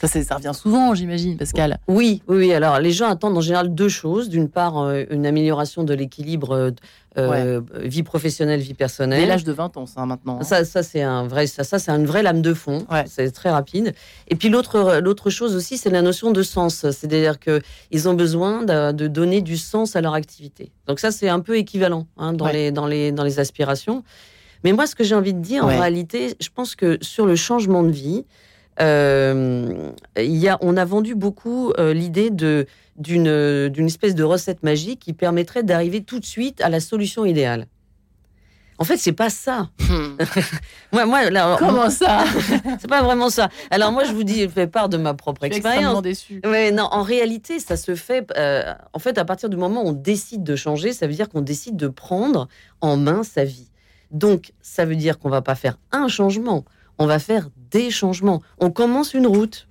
Ça, ça revient souvent, j'imagine, Pascal. Oui, oui. Alors, les gens attendent en général deux choses. D'une part, euh, une amélioration de l'équilibre euh, euh, vie professionnelle, vie Dès personnelle. l'âge de 20 ans, ça maintenant. hein. Ça, ça c'est un vrai, ça, ça c'est une vraie lame de fond. Ouais. C'est très rapide. Et puis l'autre, l'autre chose aussi, c'est la notion de sens. C'est-à-dire que ils ont besoin de, de donner du sens à leur activité. Donc ça, c'est un peu équivalent hein, dans Ouais. les, dans les, dans les aspirations. Mais moi, ce que j'ai envie de dire, en réalité, je pense que sur le changement de vie, euh, y a, on a vendu beaucoup euh, l'idée de d'une d'une espèce de recette magique qui permettrait d'arriver tout de suite à la solution idéale. En fait, c'est pas ça. Hmm. Moi, moi, là, Comment ça c'est pas vraiment ça. Alors moi, je vous dis, je fais part de ma propre Je suis expérience. déçu. Ouais, non, en réalité, ça se fait. euh, en fait, à partir du moment où on décide de changer, ça veut dire qu'on décide de prendre en main sa vie. Donc, ça veut dire qu'on va pas faire un changement, on va faire des changements. On commence une route,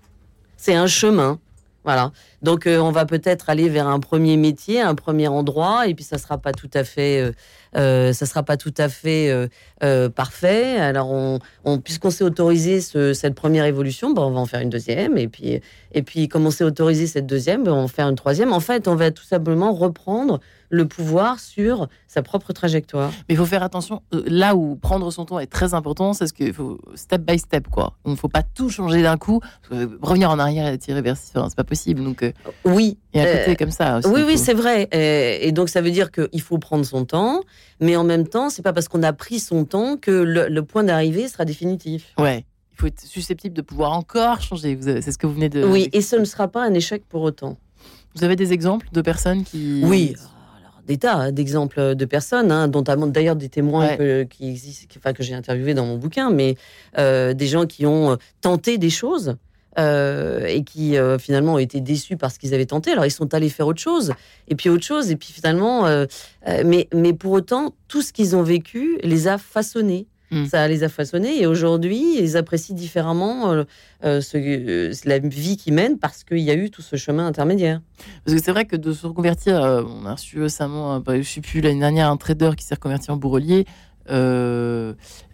c'est un chemin. Voilà. Donc, euh, on va peut-être aller vers un premier métier, un premier endroit, et puis ça sera pas tout à fait, euh, ça sera pas tout à fait euh, euh, parfait. Alors, on, on- puisqu'on s'est autorisé ce- cette première évolution, ben, on va en faire une deuxième, et puis, et puis comme on s'est autorisé cette deuxième, ben, on va en faire une troisième. En fait, on va tout simplement reprendre le pouvoir sur sa propre trajectoire. Mais il faut faire attention. euh, Là où prendre son temps est très important, c'est ce qu'il faut step by step, quoi. Il ne faut pas tout changer d'un coup. revenir en arrière et être irréversible, enfin, c'est pas possible. Donc, euh, Oui, a un côté Euh, comme ça aussi. Oui, oui, c'est vrai. Et, et donc, ça veut dire qu'il faut prendre son temps, mais en même temps, c'est pas parce qu'on a pris son temps que le, le point d'arrivée sera définitif. Ouais. Il faut être susceptible de pouvoir encore changer. C'est ce que vous venez de. Oui, et ce ne sera pas un échec pour autant. Vous avez des exemples de personnes qui. Oui. Des tas d'exemples de personnes, hein, dont d'ailleurs des témoins Ouais. que, qui existent, enfin, que j'ai interviewés dans mon bouquin, mais euh, des gens qui ont tenté des choses euh, et qui euh, finalement ont été déçus par ce qu'ils avaient tenté. Alors ils sont allés faire autre chose, et puis autre chose, et puis finalement, euh, mais, mais pour autant, tout ce qu'ils ont vécu les a façonnés. Mm. Ça les a façonnés et aujourd'hui, ils apprécient différemment ce- la vie qu'ils mènent parce qu'il y a eu tout ce chemin intermédiaire. Parce que c'est vrai que de se reconvertir, on a reçu récemment, bah, je sais plus, l'année dernière, un trader qui s'est reconverti en bourrelier. Euh,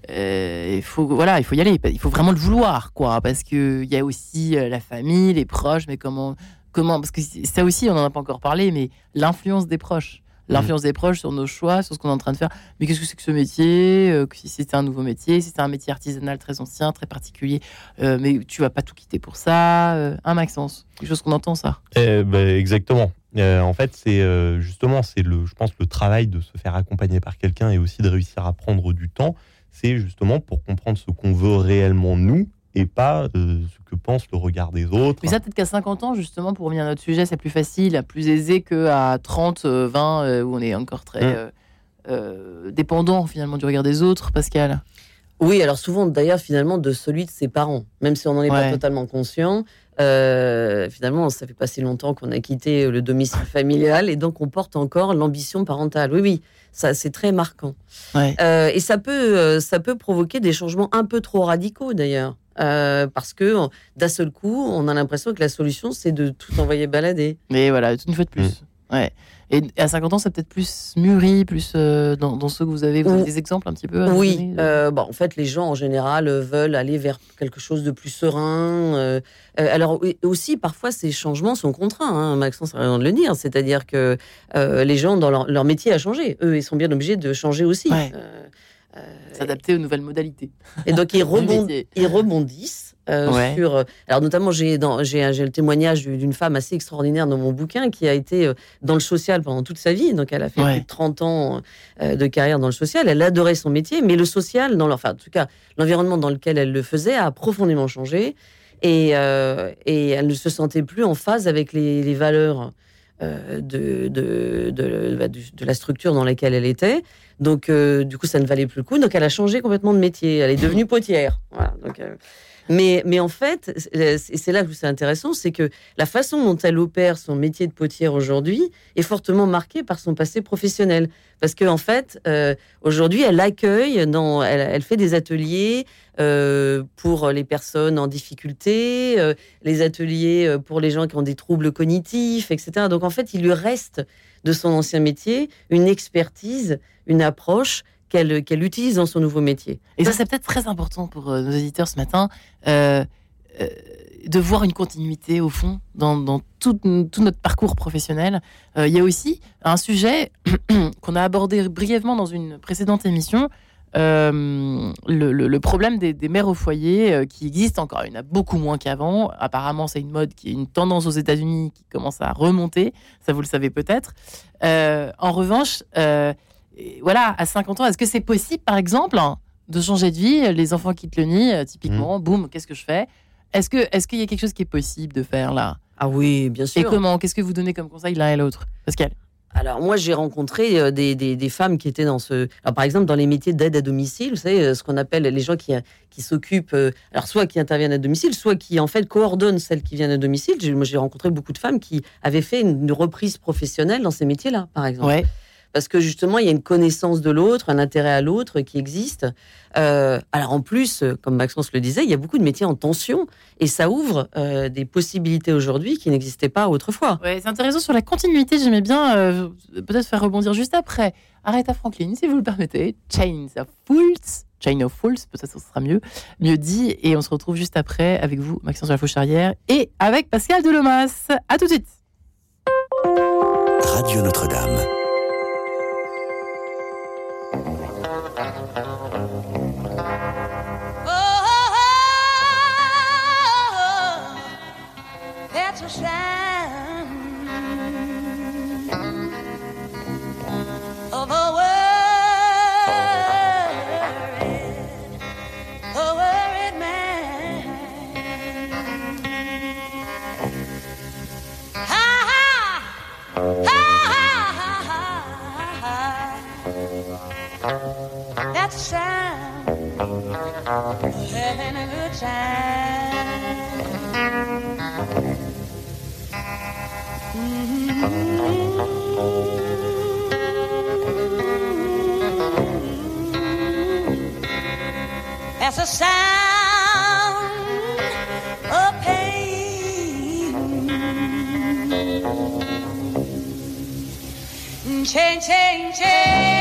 euh, il faut voilà, il faut y aller. Il faut vraiment le vouloir, quoi, parce que il y a aussi euh, la famille, les proches. Mais comment, comment Parce que ça aussi, on en a pas encore parlé, mais l'influence des proches, l'influence des proches sur nos choix, sur ce qu'on est en train de faire. Mais qu'est-ce que c'est que ce métier Euh, Si c'était un nouveau métier, si c'était un métier artisanal très ancien, très particulier, euh, mais tu vas pas tout quitter pour ça, euh, hein, Maxence Quelque chose qu'on entend ça. Eh ben, exactement. En fait, c'est justement, c'est le, je pense, le travail de se faire accompagner par quelqu'un et aussi de réussir à prendre du temps. C'est justement pour comprendre ce qu'on veut réellement nous et pas euh, ce que pense le regard des autres. Mais ça, peut-être qu'à 50 ans, justement, pour revenir à notre sujet, c'est plus facile, plus aisé qu'à 30, euh, 20, euh, où on est encore très Mm. euh, euh, dépendant, finalement, du regard des autres, Pascal. Oui, alors souvent d'ailleurs finalement de celui de ses parents, même si on n'en est Ouais. pas totalement conscient. euh, finalement, ça fait pas si longtemps qu'on a quitté le domicile familial et donc on porte encore l'ambition parentale. Oui, oui, ça c'est très marquant. Ouais. Euh, et ça peut, ça peut provoquer des changements un peu trop radicaux d'ailleurs, Euh, parce que d'un seul coup, on a l'impression que la solution c'est de tout envoyer balader. Mais voilà, une fois de plus. Ouais. Et à 50 ans, c'est peut-être plus mûri, plus euh, dans, dans ceux que vous avez. Vous avez des exemples un petit peu Oui, euh, bon, en fait, les gens en général veulent aller vers quelque chose de plus serein. euh, alors aussi, parfois, ces changements sont contraints. Hein, Maxence a raison de le dire, c'est-à-dire que euh, les gens dans leur, leur métier a changé. Eux, ils sont bien obligés de changer aussi. Ouais. Euh, S'adapter aux nouvelles modalités. Et donc ils, rebond- rebondissent euh, Ouais. sur. euh, alors notamment j'ai le témoignage du- d'une femme assez extraordinaire dans mon bouquin qui a été dans le social pendant toute sa vie. Donc elle a fait Ouais. plus de 30 ans de carrière dans le social. Elle adorait son métier, mais le social, dans leur, enfin en tout cas l'environnement dans lequel elle le faisait a profondément changé et, euh, et elle ne se sentait plus en phase avec les, les valeurs. Euh, de, de, bah, de la structure dans laquelle elle était. Donc, euh, du coup, ça ne valait plus le coup. Donc, elle a changé complètement de métier. Elle est devenue potière. Voilà. Donc, euh, mais, en fait, c'est c'est là où c'est intéressant, c'est que la façon dont elle opère son métier de potière aujourd'hui est fortement marquée par son passé professionnel. Parce qu'en en fait, euh, aujourd'hui, elle accueille, dans, elle, fait des ateliers euh, pour les personnes en difficulté, euh, les ateliers euh, pour les gens qui ont des troubles cognitifs, etc. Donc en fait, il lui reste de son ancien métier une expertise, une approche qu'elle qu'elle utilise dans son nouveau métier. Et ça, c'est peut-être très important pour euh, nos éditeurs ce matin, euh, euh, de voir une continuité au fond dans, tout, notre parcours professionnel. Euh, Il y a aussi un sujet qu'on a abordé brièvement dans une précédente émission, euh, le, problème des, mères au foyer euh, qui existe encore. Il y en a beaucoup moins qu'avant. Apparemment, c'est une mode qui est une tendance aux États-Unis qui commence à remonter. Ça, vous le savez peut-être. Euh, en revanche, euh, et voilà, à 50 ans, est-ce que c'est possible, par exemple, de changer de vie Les enfants quittent le nid, euh, typiquement, boum, qu'est-ce que je fais? Est-ce qu'il y a quelque chose qui est possible de faire là? Ah oui, bien sûr. Et comment? Qu'est-ce que vous donnez comme conseil l'un et l'autre? Pascal Alors moi j'ai rencontré euh, des, des, des femmes qui étaient dans ce, alors, par exemple dans les métiers d'aide à domicile, vous savez euh, ce qu'on appelle les gens qui qui s'occupent, alors soit qui interviennent à domicile, soit qui en fait coordonnent celles qui viennent à domicile. Moi j'ai rencontré beaucoup de femmes qui avaient fait une, une reprise professionnelle dans ces métiers-là, par exemple. Ouais. Parce que justement il y a une connaissance de l'autre, un intérêt à l'autre qui existe. Euh, alors en plus, comme Maxence le disait, il y a beaucoup de métiers en tension et ça ouvre euh, des possibilités aujourd'hui qui n'existaient pas autrefois. Ouais, c'est intéressant sur la continuité. J'aimais bien euh, peut-être faire rebondir juste après. Aretha Franklin, si vous le permettez. Chains of Fools. Chain of Fools, peut-être ce sera mieux, mieux dit. Et on se retrouve juste après avec vous, Maxence de la Faucharière, et avec Pascal Delomas. À tout de suite. Radio Notre-Dame. Having a good time. That's a sound of pain. Chain, chain, chain.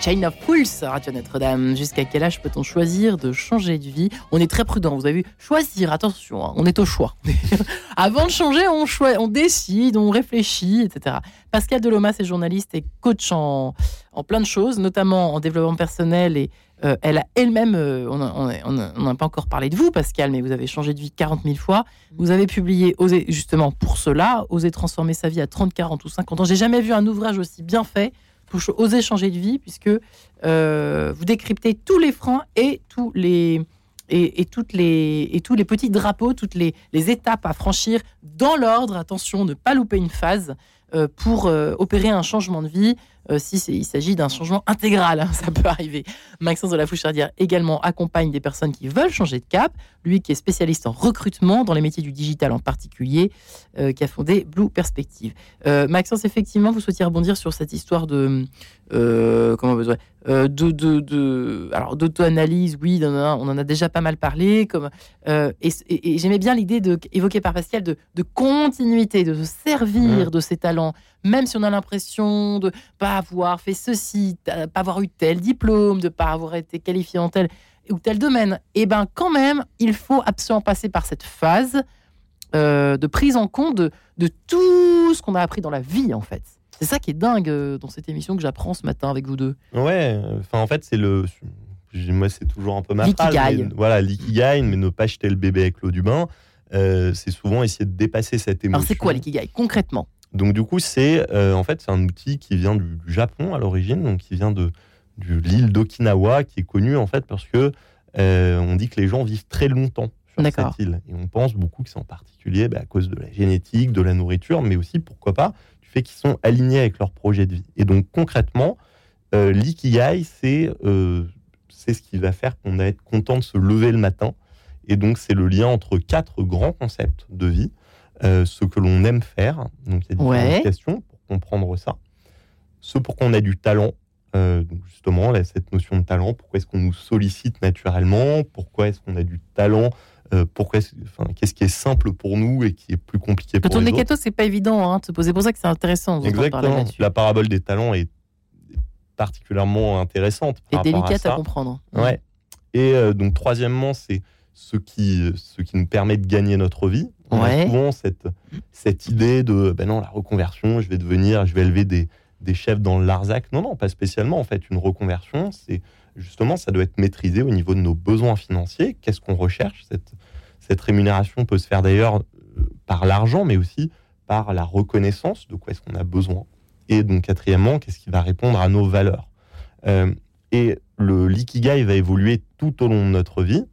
Chain of Pulse, Radio Notre-Dame. Jusqu'à quel âge peut-on choisir de changer de vie? On est très prudent, vous avez vu. Choisir, attention, hein, on est au choix. Avant de changer, on, choi- on décide, on réfléchit, etc. Pascal Delomas est journaliste et coach en, en plein de choses, notamment en développement personnel. Et euh, elle a elle-même, euh, on n'a pas encore parlé de vous, Pascal, mais vous avez changé de vie 40 000 fois. Vous avez publié, Oser, justement pour cela, Oser transformer sa vie à 30, 40 ou 50 ans. J'ai jamais vu un ouvrage aussi bien fait ch- oser changer de vie, puisque euh, vous décryptez tous les freins et tous les et, et toutes les et tous les petits drapeaux, toutes les, les étapes à franchir dans l'ordre. Attention, ne pas louper une phase euh, pour euh, opérer un changement de vie. Euh, si il s'agit d'un changement intégral, hein, ça peut arriver. Maxence de la Fouchardière également accompagne des personnes qui veulent changer de cap. Lui qui est spécialiste en recrutement dans les métiers du digital en particulier, euh, qui a fondé Blue Perspective. Euh, Maxence, effectivement, vous souhaitiez rebondir sur cette histoire de euh, comment besoin de, de, de alors d'auto-analyse, oui, on en, a, déjà pas mal parlé. Comme et, et- et j'aimais bien l'idée de évoquée par Pascal de, de continuité, de se servir de ses talents, même si on a l'impression de pas avoir fait ceci, de pas avoir eu tel diplôme, de pas avoir été qualifié en tel ou tel domaine. Et ben quand même, il faut absolument passer par cette phase euh, de prise en compte de, de tout ce qu'on a appris dans la vie en fait. C'est ça qui est dingue euh, dans cette émission que j'apprends ce matin avec vous deux. Ouais, enfin en fait c'est le, moi c'est toujours un peu ma phrase, mais- voilà l'ikigai, mais ne pas jeter le bébé avec l'eau du bain. euh, c'est souvent essayer de dépasser cette émotion. Alors c'est quoi l'ikigai concrètement? Donc du coup, c'est euh, en fait c'est un outil qui vient du, du Japon à l'origine, donc qui vient de, de l'île d'Okinawa, qui est connue en fait parce que euh, on dit que les gens vivent très longtemps sur cette île, et on pense beaucoup que c'est en particulier bah, à cause de la génétique, de la nourriture, mais aussi pourquoi pas du fait qu'ils sont alignés avec leur projet de vie. Et donc concrètement, euh, l'ikigai, c'est c'est ce qui va faire qu'on va être content de se lever le matin. Et donc, c'est le lien entre quatre grands concepts de vie. Euh, ce que l'on aime faire, donc il y a différentes questions pour comprendre ça. Ce pour quoi on a du talent, euh, donc justement, là, cette notion de talent, pourquoi est-ce qu'on nous sollicite naturellement, pourquoi est-ce qu'on a du talent, euh, pourquoi enfin, qu'est-ce qui est simple pour nous et qui est plus compliqué Quand pour on les est autres? c'est pas évident hein, de se poser. C'est pour ça que c'est intéressant Exactement. La parabole des talents est particulièrement intéressante. Et par délicate à, ça. comprendre. Ouais. Et euh, donc, troisièmement, c'est ce qui, ce qui nous permet de gagner notre vie. On Ouais. a souvent cette, cette idée de, ben non, la reconversion, je vais devenir, je vais élever des, des chefs dans le Larzac. Non, non, pas spécialement. En fait, une reconversion, c'est justement, ça doit être maîtrisé au niveau de nos besoins financiers. Qu'est-ce qu'on recherche? Cette, cette rémunération peut se faire d'ailleurs euh, par l'argent, mais aussi par la reconnaissance de quoi est-ce qu'on a besoin. Et donc, quatrièmement, qu'est-ce qui va répondre à nos valeurs? Euh, et le l'ikigai va évoluer tout au long de notre vie.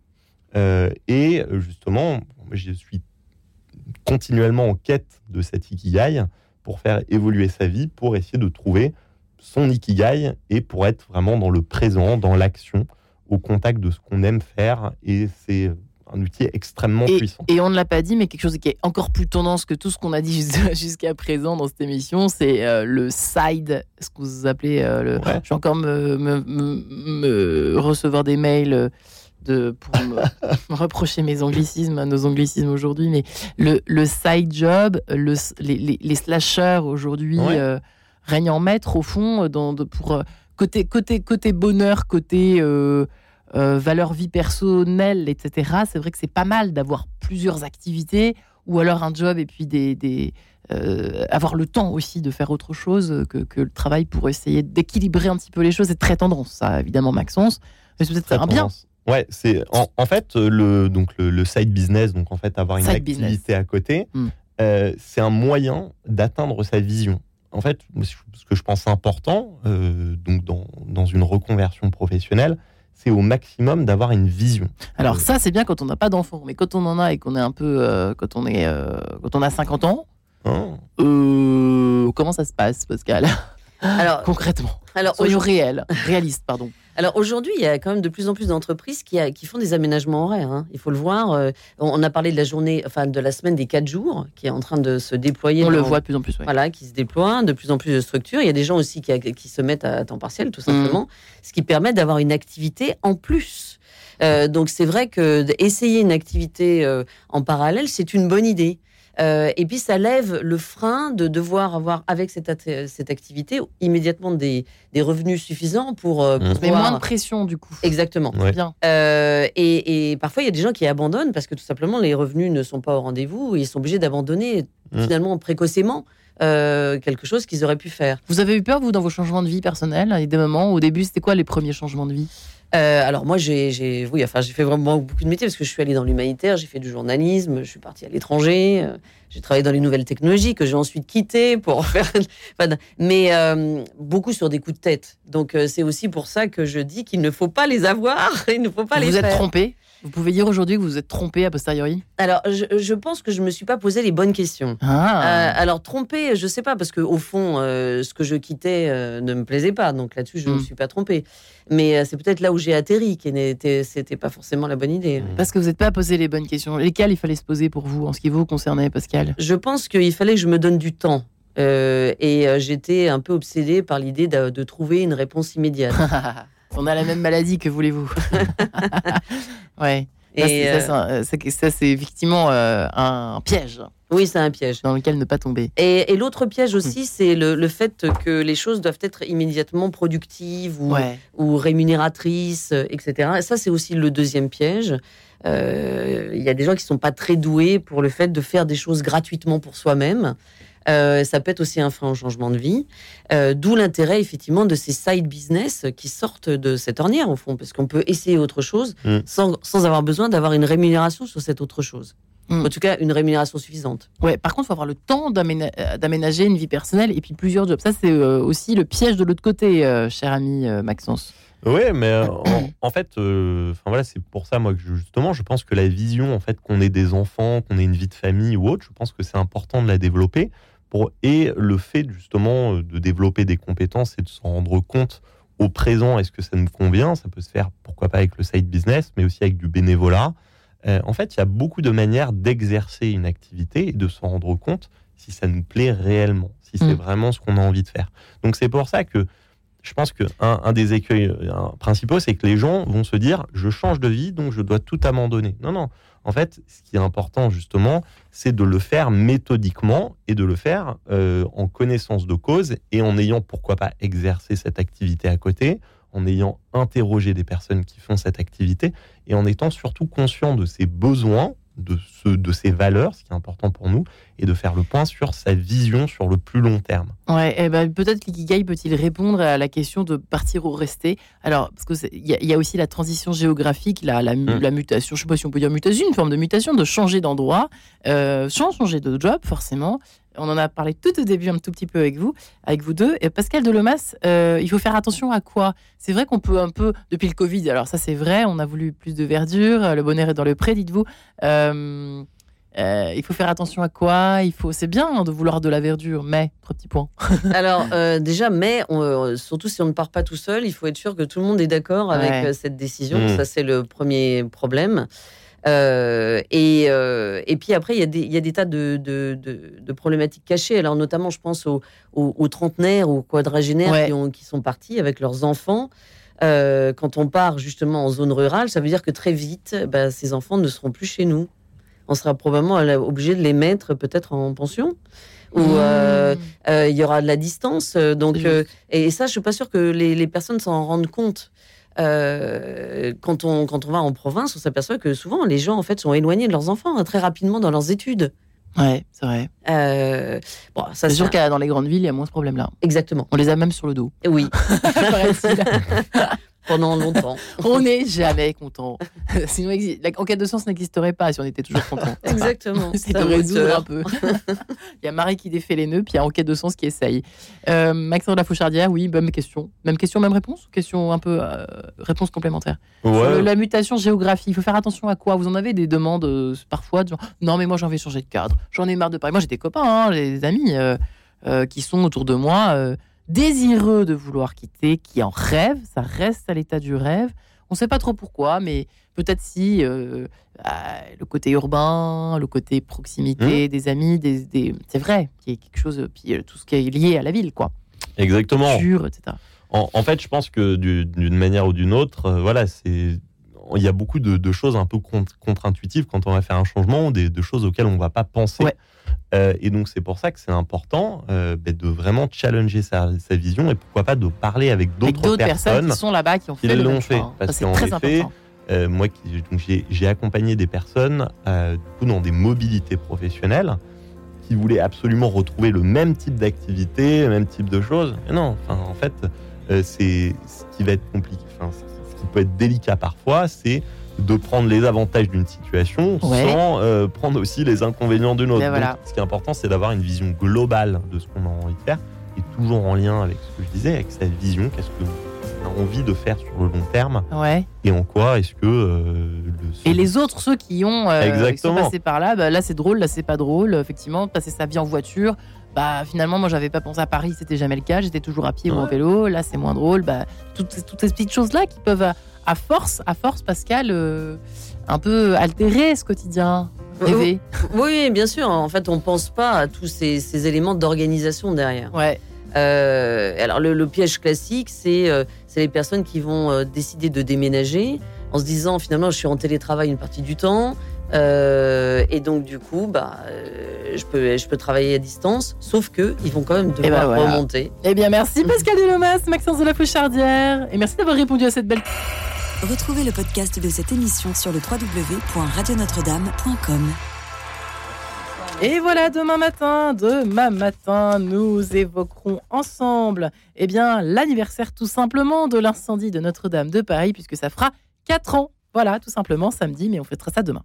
Euh, et justement, je suis continuellement en quête de cet ikigai pour faire évoluer sa vie, pour essayer de trouver son ikigai et pour être vraiment dans le présent, dans l'action, au contact de ce qu'on aime faire. Et c'est un outil extrêmement Et, puissant. et on ne l'a pas dit, mais quelque chose qui est encore plus tendance que tout ce qu'on a dit jus- jusqu'à présent dans cette émission, c'est euh, le side, ce que vous appelez euh, le. Ouais. Je vais encore me, me- me- me recevoir des mails euh, de, pour me, me reprocher mes anglicismes, nos anglicismes aujourd'hui, mais le, le side job, le, les, les, les slashers aujourd'hui Ouais. euh, règnent en maître au fond dans, de- pour euh, côté, côté, côté bonheur, côté euh, euh, valeur vie personnelle, etc. C'est vrai que c'est pas mal d'avoir plusieurs activités ou alors un job et puis des, des, euh, avoir le temps aussi de faire autre chose que, que le travail pour essayer d'équilibrer un petit peu les choses. C'est très tendance, ça, évidemment, Maxence. Mais c'est peut-être bien. Ouais, c'est en, en fait euh, le donc le, le side business, donc en fait avoir une Side activité business. à côté, Mm. euh, c'est un moyen d'atteindre sa vision. En fait, ce que je pense important, euh, donc dans, dans une reconversion professionnelle, c'est au maximum d'avoir une vision. Alors Euh, ça, c'est bien quand on n'a pas d'enfants, mais quand on en a et qu'on est un peu, quand on est, quand on a 50 ans, hein, comment ça se passe, Pascal Alors, Concrètement, alors, soyons réels, réalistes, pardon. Alors aujourd'hui, il y a quand même de plus en plus d'entreprises qui, qui font des aménagements horaires. hein. Il faut le voir. euh, on a parlé de la journée, enfin de la semaine des quatre jours, qui est en train de se déployer. On le voit de plus en plus. ouais. Voilà, qui se déploie, de plus en plus de structures. Il y a des gens aussi qui, qui se mettent à temps partiel, tout simplement, ce qui permet d'avoir une activité en plus. Euh, donc c'est vrai que essayer une activité euh, en parallèle, c'est une bonne idée. Euh, et puis ça lève le frein de devoir avoir avec cette, cette activité immédiatement des, des revenus suffisants pour, euh, pour Mm. Mais pouvoir- moins de pression du coup. Exactement. Ouais. Bien. Euh, et, et parfois, il y a des gens qui abandonnent parce que tout simplement, les revenus ne sont pas au rendez-vous et ils sont obligés d'abandonner Mm. finalement précocement euh, quelque chose qu'ils auraient pu faire. Vous avez eu peur, vous, dans vos changements de vie personnels Il y a des moments, au début, c'était quoi les premiers changements de vie? Euh, alors moi, j'ai, j'ai, oui, enfin, j'ai fait vraiment beaucoup de métiers parce que je suis allée dans l'humanitaire, j'ai fait du journalisme, je suis partie à l'étranger, euh, j'ai travaillé dans les nouvelles technologies que j'ai ensuite quittées pour faire, enfin, mais euh, beaucoup sur des coups de tête. Donc c'est aussi pour ça que je dis qu'il ne faut pas les avoir, il ne faut pas Vous les vous êtes trompé Vous pouvez dire aujourd'hui que vous vous êtes trompé a posteriori Alors je, je pense que je me suis pas posé les bonnes questions. Ah Euh, alors trompé, je sais pas parce que au fond, euh, ce que je quittais euh, ne me plaisait pas, donc là-dessus je ne me Mm. suis pas trompée. Mais c'est peut-être là où j'ai atterri qui n'était, pas forcément la bonne idée. Mm. Parce que vous n'êtes pas posé les bonnes questions. Lesquelles il fallait se poser pour vous en ce qui vous concernait, Pascal Je pense qu'il fallait que je me donne du temps. Et j'étais un peu obsédée par l'idée de, de trouver une réponse immédiate. On a la même maladie, que voulez-vous Ouais. Et, Ça, c'est- euh, ça, ça, effectivement euh, un piège oui, c'est un piège. dans lequel ne pas tomber. Et, et l'autre piège Mm. aussi, c'est le, le fait que les choses doivent être immédiatement productives ou, Ouais. ou rémunératrices, euh, etc. Et ça, c'est aussi le deuxième piège. Euh, Il y a des gens qui sont pas très doués pour le fait de faire des choses gratuitement pour soi-même. Euh, ça peut être aussi un frein au changement de vie. Euh, D'où l'intérêt, effectivement, de ces side business qui sortent de cette ornière, au fond, parce qu'on peut essayer autre chose Mm. sans, sans avoir besoin d'avoir une rémunération sur cette autre chose. Mm. En tout cas, une rémunération suffisante. Ouais, par contre, il faut avoir le temps euh, d'aménager une vie personnelle et puis plusieurs jobs. Ça, c'est euh, aussi le piège de l'autre côté, euh, cher ami euh, Maxence. Oui, mais en, en fait, euh, voilà, c'est pour ça moi que je- justement, je pense que la vision, en fait, qu'on ait des enfants, qu'on ait une vie de famille ou autre, je pense que c'est important de la développer. Pour et le fait justement euh, de développer des compétences et de s'en rendre compte au présent, est-ce que ça nous convient? Ça peut se faire, pourquoi pas avec le side business, mais aussi avec du bénévolat. Euh, en fait, il y a beaucoup de manières d'exercer une activité et de s'en rendre compte si ça nous plaît réellement, si c'est Mm. vraiment ce qu'on a envie de faire. Donc c'est pour ça que je pense que un, un des écueils euh, principaux, c'est que les gens vont se dire je change de vie, donc je dois tout abandonner. Non, non. En fait, ce qui est important justement, c'est de le faire méthodiquement et de le faire euh, en connaissance de cause et en ayant pourquoi pas exercé cette activité à côté, en ayant interrogé des personnes qui font cette activité et en étant surtout conscient de ses besoins, de, de ses valeurs, ce qui est important pour nous, et de faire le point sur sa vision sur le plus long terme. Ouais, eh ben, peut-être qu'Ikigai peut-il répondre à la question de partir ou rester. Alors, parce que c'est- il y, y a aussi la transition géographique, la, Mm. la mutation, je sais pas si on peut dire mutation, une forme de mutation, de changer d'endroit, euh, sans changer de job, forcément. On en a parlé tout au début un tout petit peu avec vous, avec vous deux. Et Pascal Delomas, euh, il faut faire attention à quoi? C'est vrai qu'on peut un peu, depuis le Covid, alors ça c'est vrai, on a voulu plus de verdure, le bonheur est dans le pré, dites-vous. Euh, euh, il faut faire attention à quoi? Il faut, c'est bien de vouloir de la verdure, mais trois petits points. Alors euh, déjà, mais on- euh, surtout si on ne part pas tout seul, il faut être sûr que tout le monde est d'accord avec Ouais. cette décision. Mm. Ça, c'est le premier problème. Euh, et, euh, et puis après, il y a des, il y a des tas de, de, de- de problématiques cachées. Alors notamment, je pense aux, aux, aux trentenaires, aux quadragénaires Ouais. qui, ont, qui sont partis avec leurs enfants. Euh, quand on part justement en zone rurale, ça veut dire que très vite, bah, ces enfants ne seront plus chez nous. On sera probablement obligé de les mettre peut-être en pension. Ou euh, Mmh. euh, il y aura de la distance. euh, donc, euh, et ça, je suis pas sûre que les, les personnes s'en rendent compte. Quand, on, quand on va en province, on s'aperçoit que souvent les gens en fait sont éloignés de leurs enfants hein, très rapidement dans leurs études. Ouais, c'est vrai. Euh, bon, ça C'est sûr c'est qu'à dans les grandes villes, il y a moins ce problème-là. exactement. On les a même sur le dos. Oui. pendant longtemps. on n'est jamais content. Sinon, la enquête de sens n'existerait pas si on était toujours content. Exactement. C'est de un résoudre moteur. un peu. il y a Marie qui défait les nœuds, puis il y a Enquête de sens qui essaye. Euh, Maxence de la Fauchardière, oui, même question. Même question, même réponse ou question un peu euh, réponse complémentaire? Sur Ouais. le- La mutation géographie, il faut faire attention à quoi? Vous en avez des demandes euh, parfois de genre, non mais moi j'ai envie de changer de cadre, j'en ai marre de Paris. Moi j'ai des copains, hein, j'ai des amis euh, euh, qui sont autour de moi euh, désireux de vouloir quitter, qui en rêvent, ça reste à l'état du rêve. On ne sait pas trop pourquoi, mais peut-être si euh, ah, le côté urbain, le côté proximité des amis, des, des- c'est vrai, qu'il y a quelque chose, puis euh, tout ce qui est lié à la ville, quoi. Exactement. Culture, etc. En, en fait, je pense que du- d'une manière ou d'une autre, euh, voilà, c'est il y a beaucoup de, de choses un peu contre- contre-intuitives quand on va faire un changement, des, de choses auxquelles on va pas penser. Ouais. Euh, et donc c'est pour ça que c'est important euh, ben, de vraiment challenger sa, sa vision et pourquoi pas de parler avec d'autres personnes, personnes. qui sont là-bas, qui ont qui fait le l'ont même fait, hein. parce qu'en effet. Euh, moi, qui, j'ai, accompagné des personnes euh, du coup, dans des mobilités professionnelles qui voulaient absolument retrouver le même type d'activité, le même type de choses. Mais non, en fait, euh, c'est ce qui va être compliqué. Enfin, qui peut être délicat parfois, c'est de prendre les avantages d'une situation Ouais. sans euh, prendre aussi les inconvénients d'une autre. Ben Donc, ce qui est important, c'est d'avoir une vision globale de ce qu'on a envie de faire et toujours en lien avec ce que je disais, avec sa vision, qu'est-ce que a envie de faire sur le long terme Ouais. et en quoi est-ce que euh, le Et les autres, ceux qui ont euh, qui sont passés par là, bah, là c'est drôle, là c'est pas drôle. Effectivement, passer sa vie en voiture, bah finalement moi j'avais pas pensé à Paris, c'était jamais le cas. J'étais toujours à pied ou en Ouais. vélo. Là c'est moins drôle. Bah toutes, ces- toutes ces petites choses là qui peuvent à, à force, à force Pascal, euh, un peu altérer ce quotidien, rêver. Oui, bien sûr. En fait, on pense pas à tous ces, ces éléments d'organisation derrière. Ouais. Euh, alors, le, le piège classique, c'est euh, c'est les personnes qui vont euh, décider de déménager en se disant finalement, je suis en télétravail une partie du temps. Euh, et donc, du coup, bah, euh, je, peux, je peux travailler à distance. Sauf que ils vont quand même devoir ben voilà. remonter. Eh bien merci Pascal Delomas, Maxence de la Fauchardière, et merci d'avoir répondu à cette belle Retrouvez le podcast de cette émission sur le www.radionotre-dame.com. Et voilà, demain matin, demain matin, nous évoquerons ensemble eh bien, l'anniversaire tout simplement de l'incendie de Notre-Dame de Paris, puisque ça fera 4 ans. Voilà, tout simplement samedi, mais on fêtera ça demain.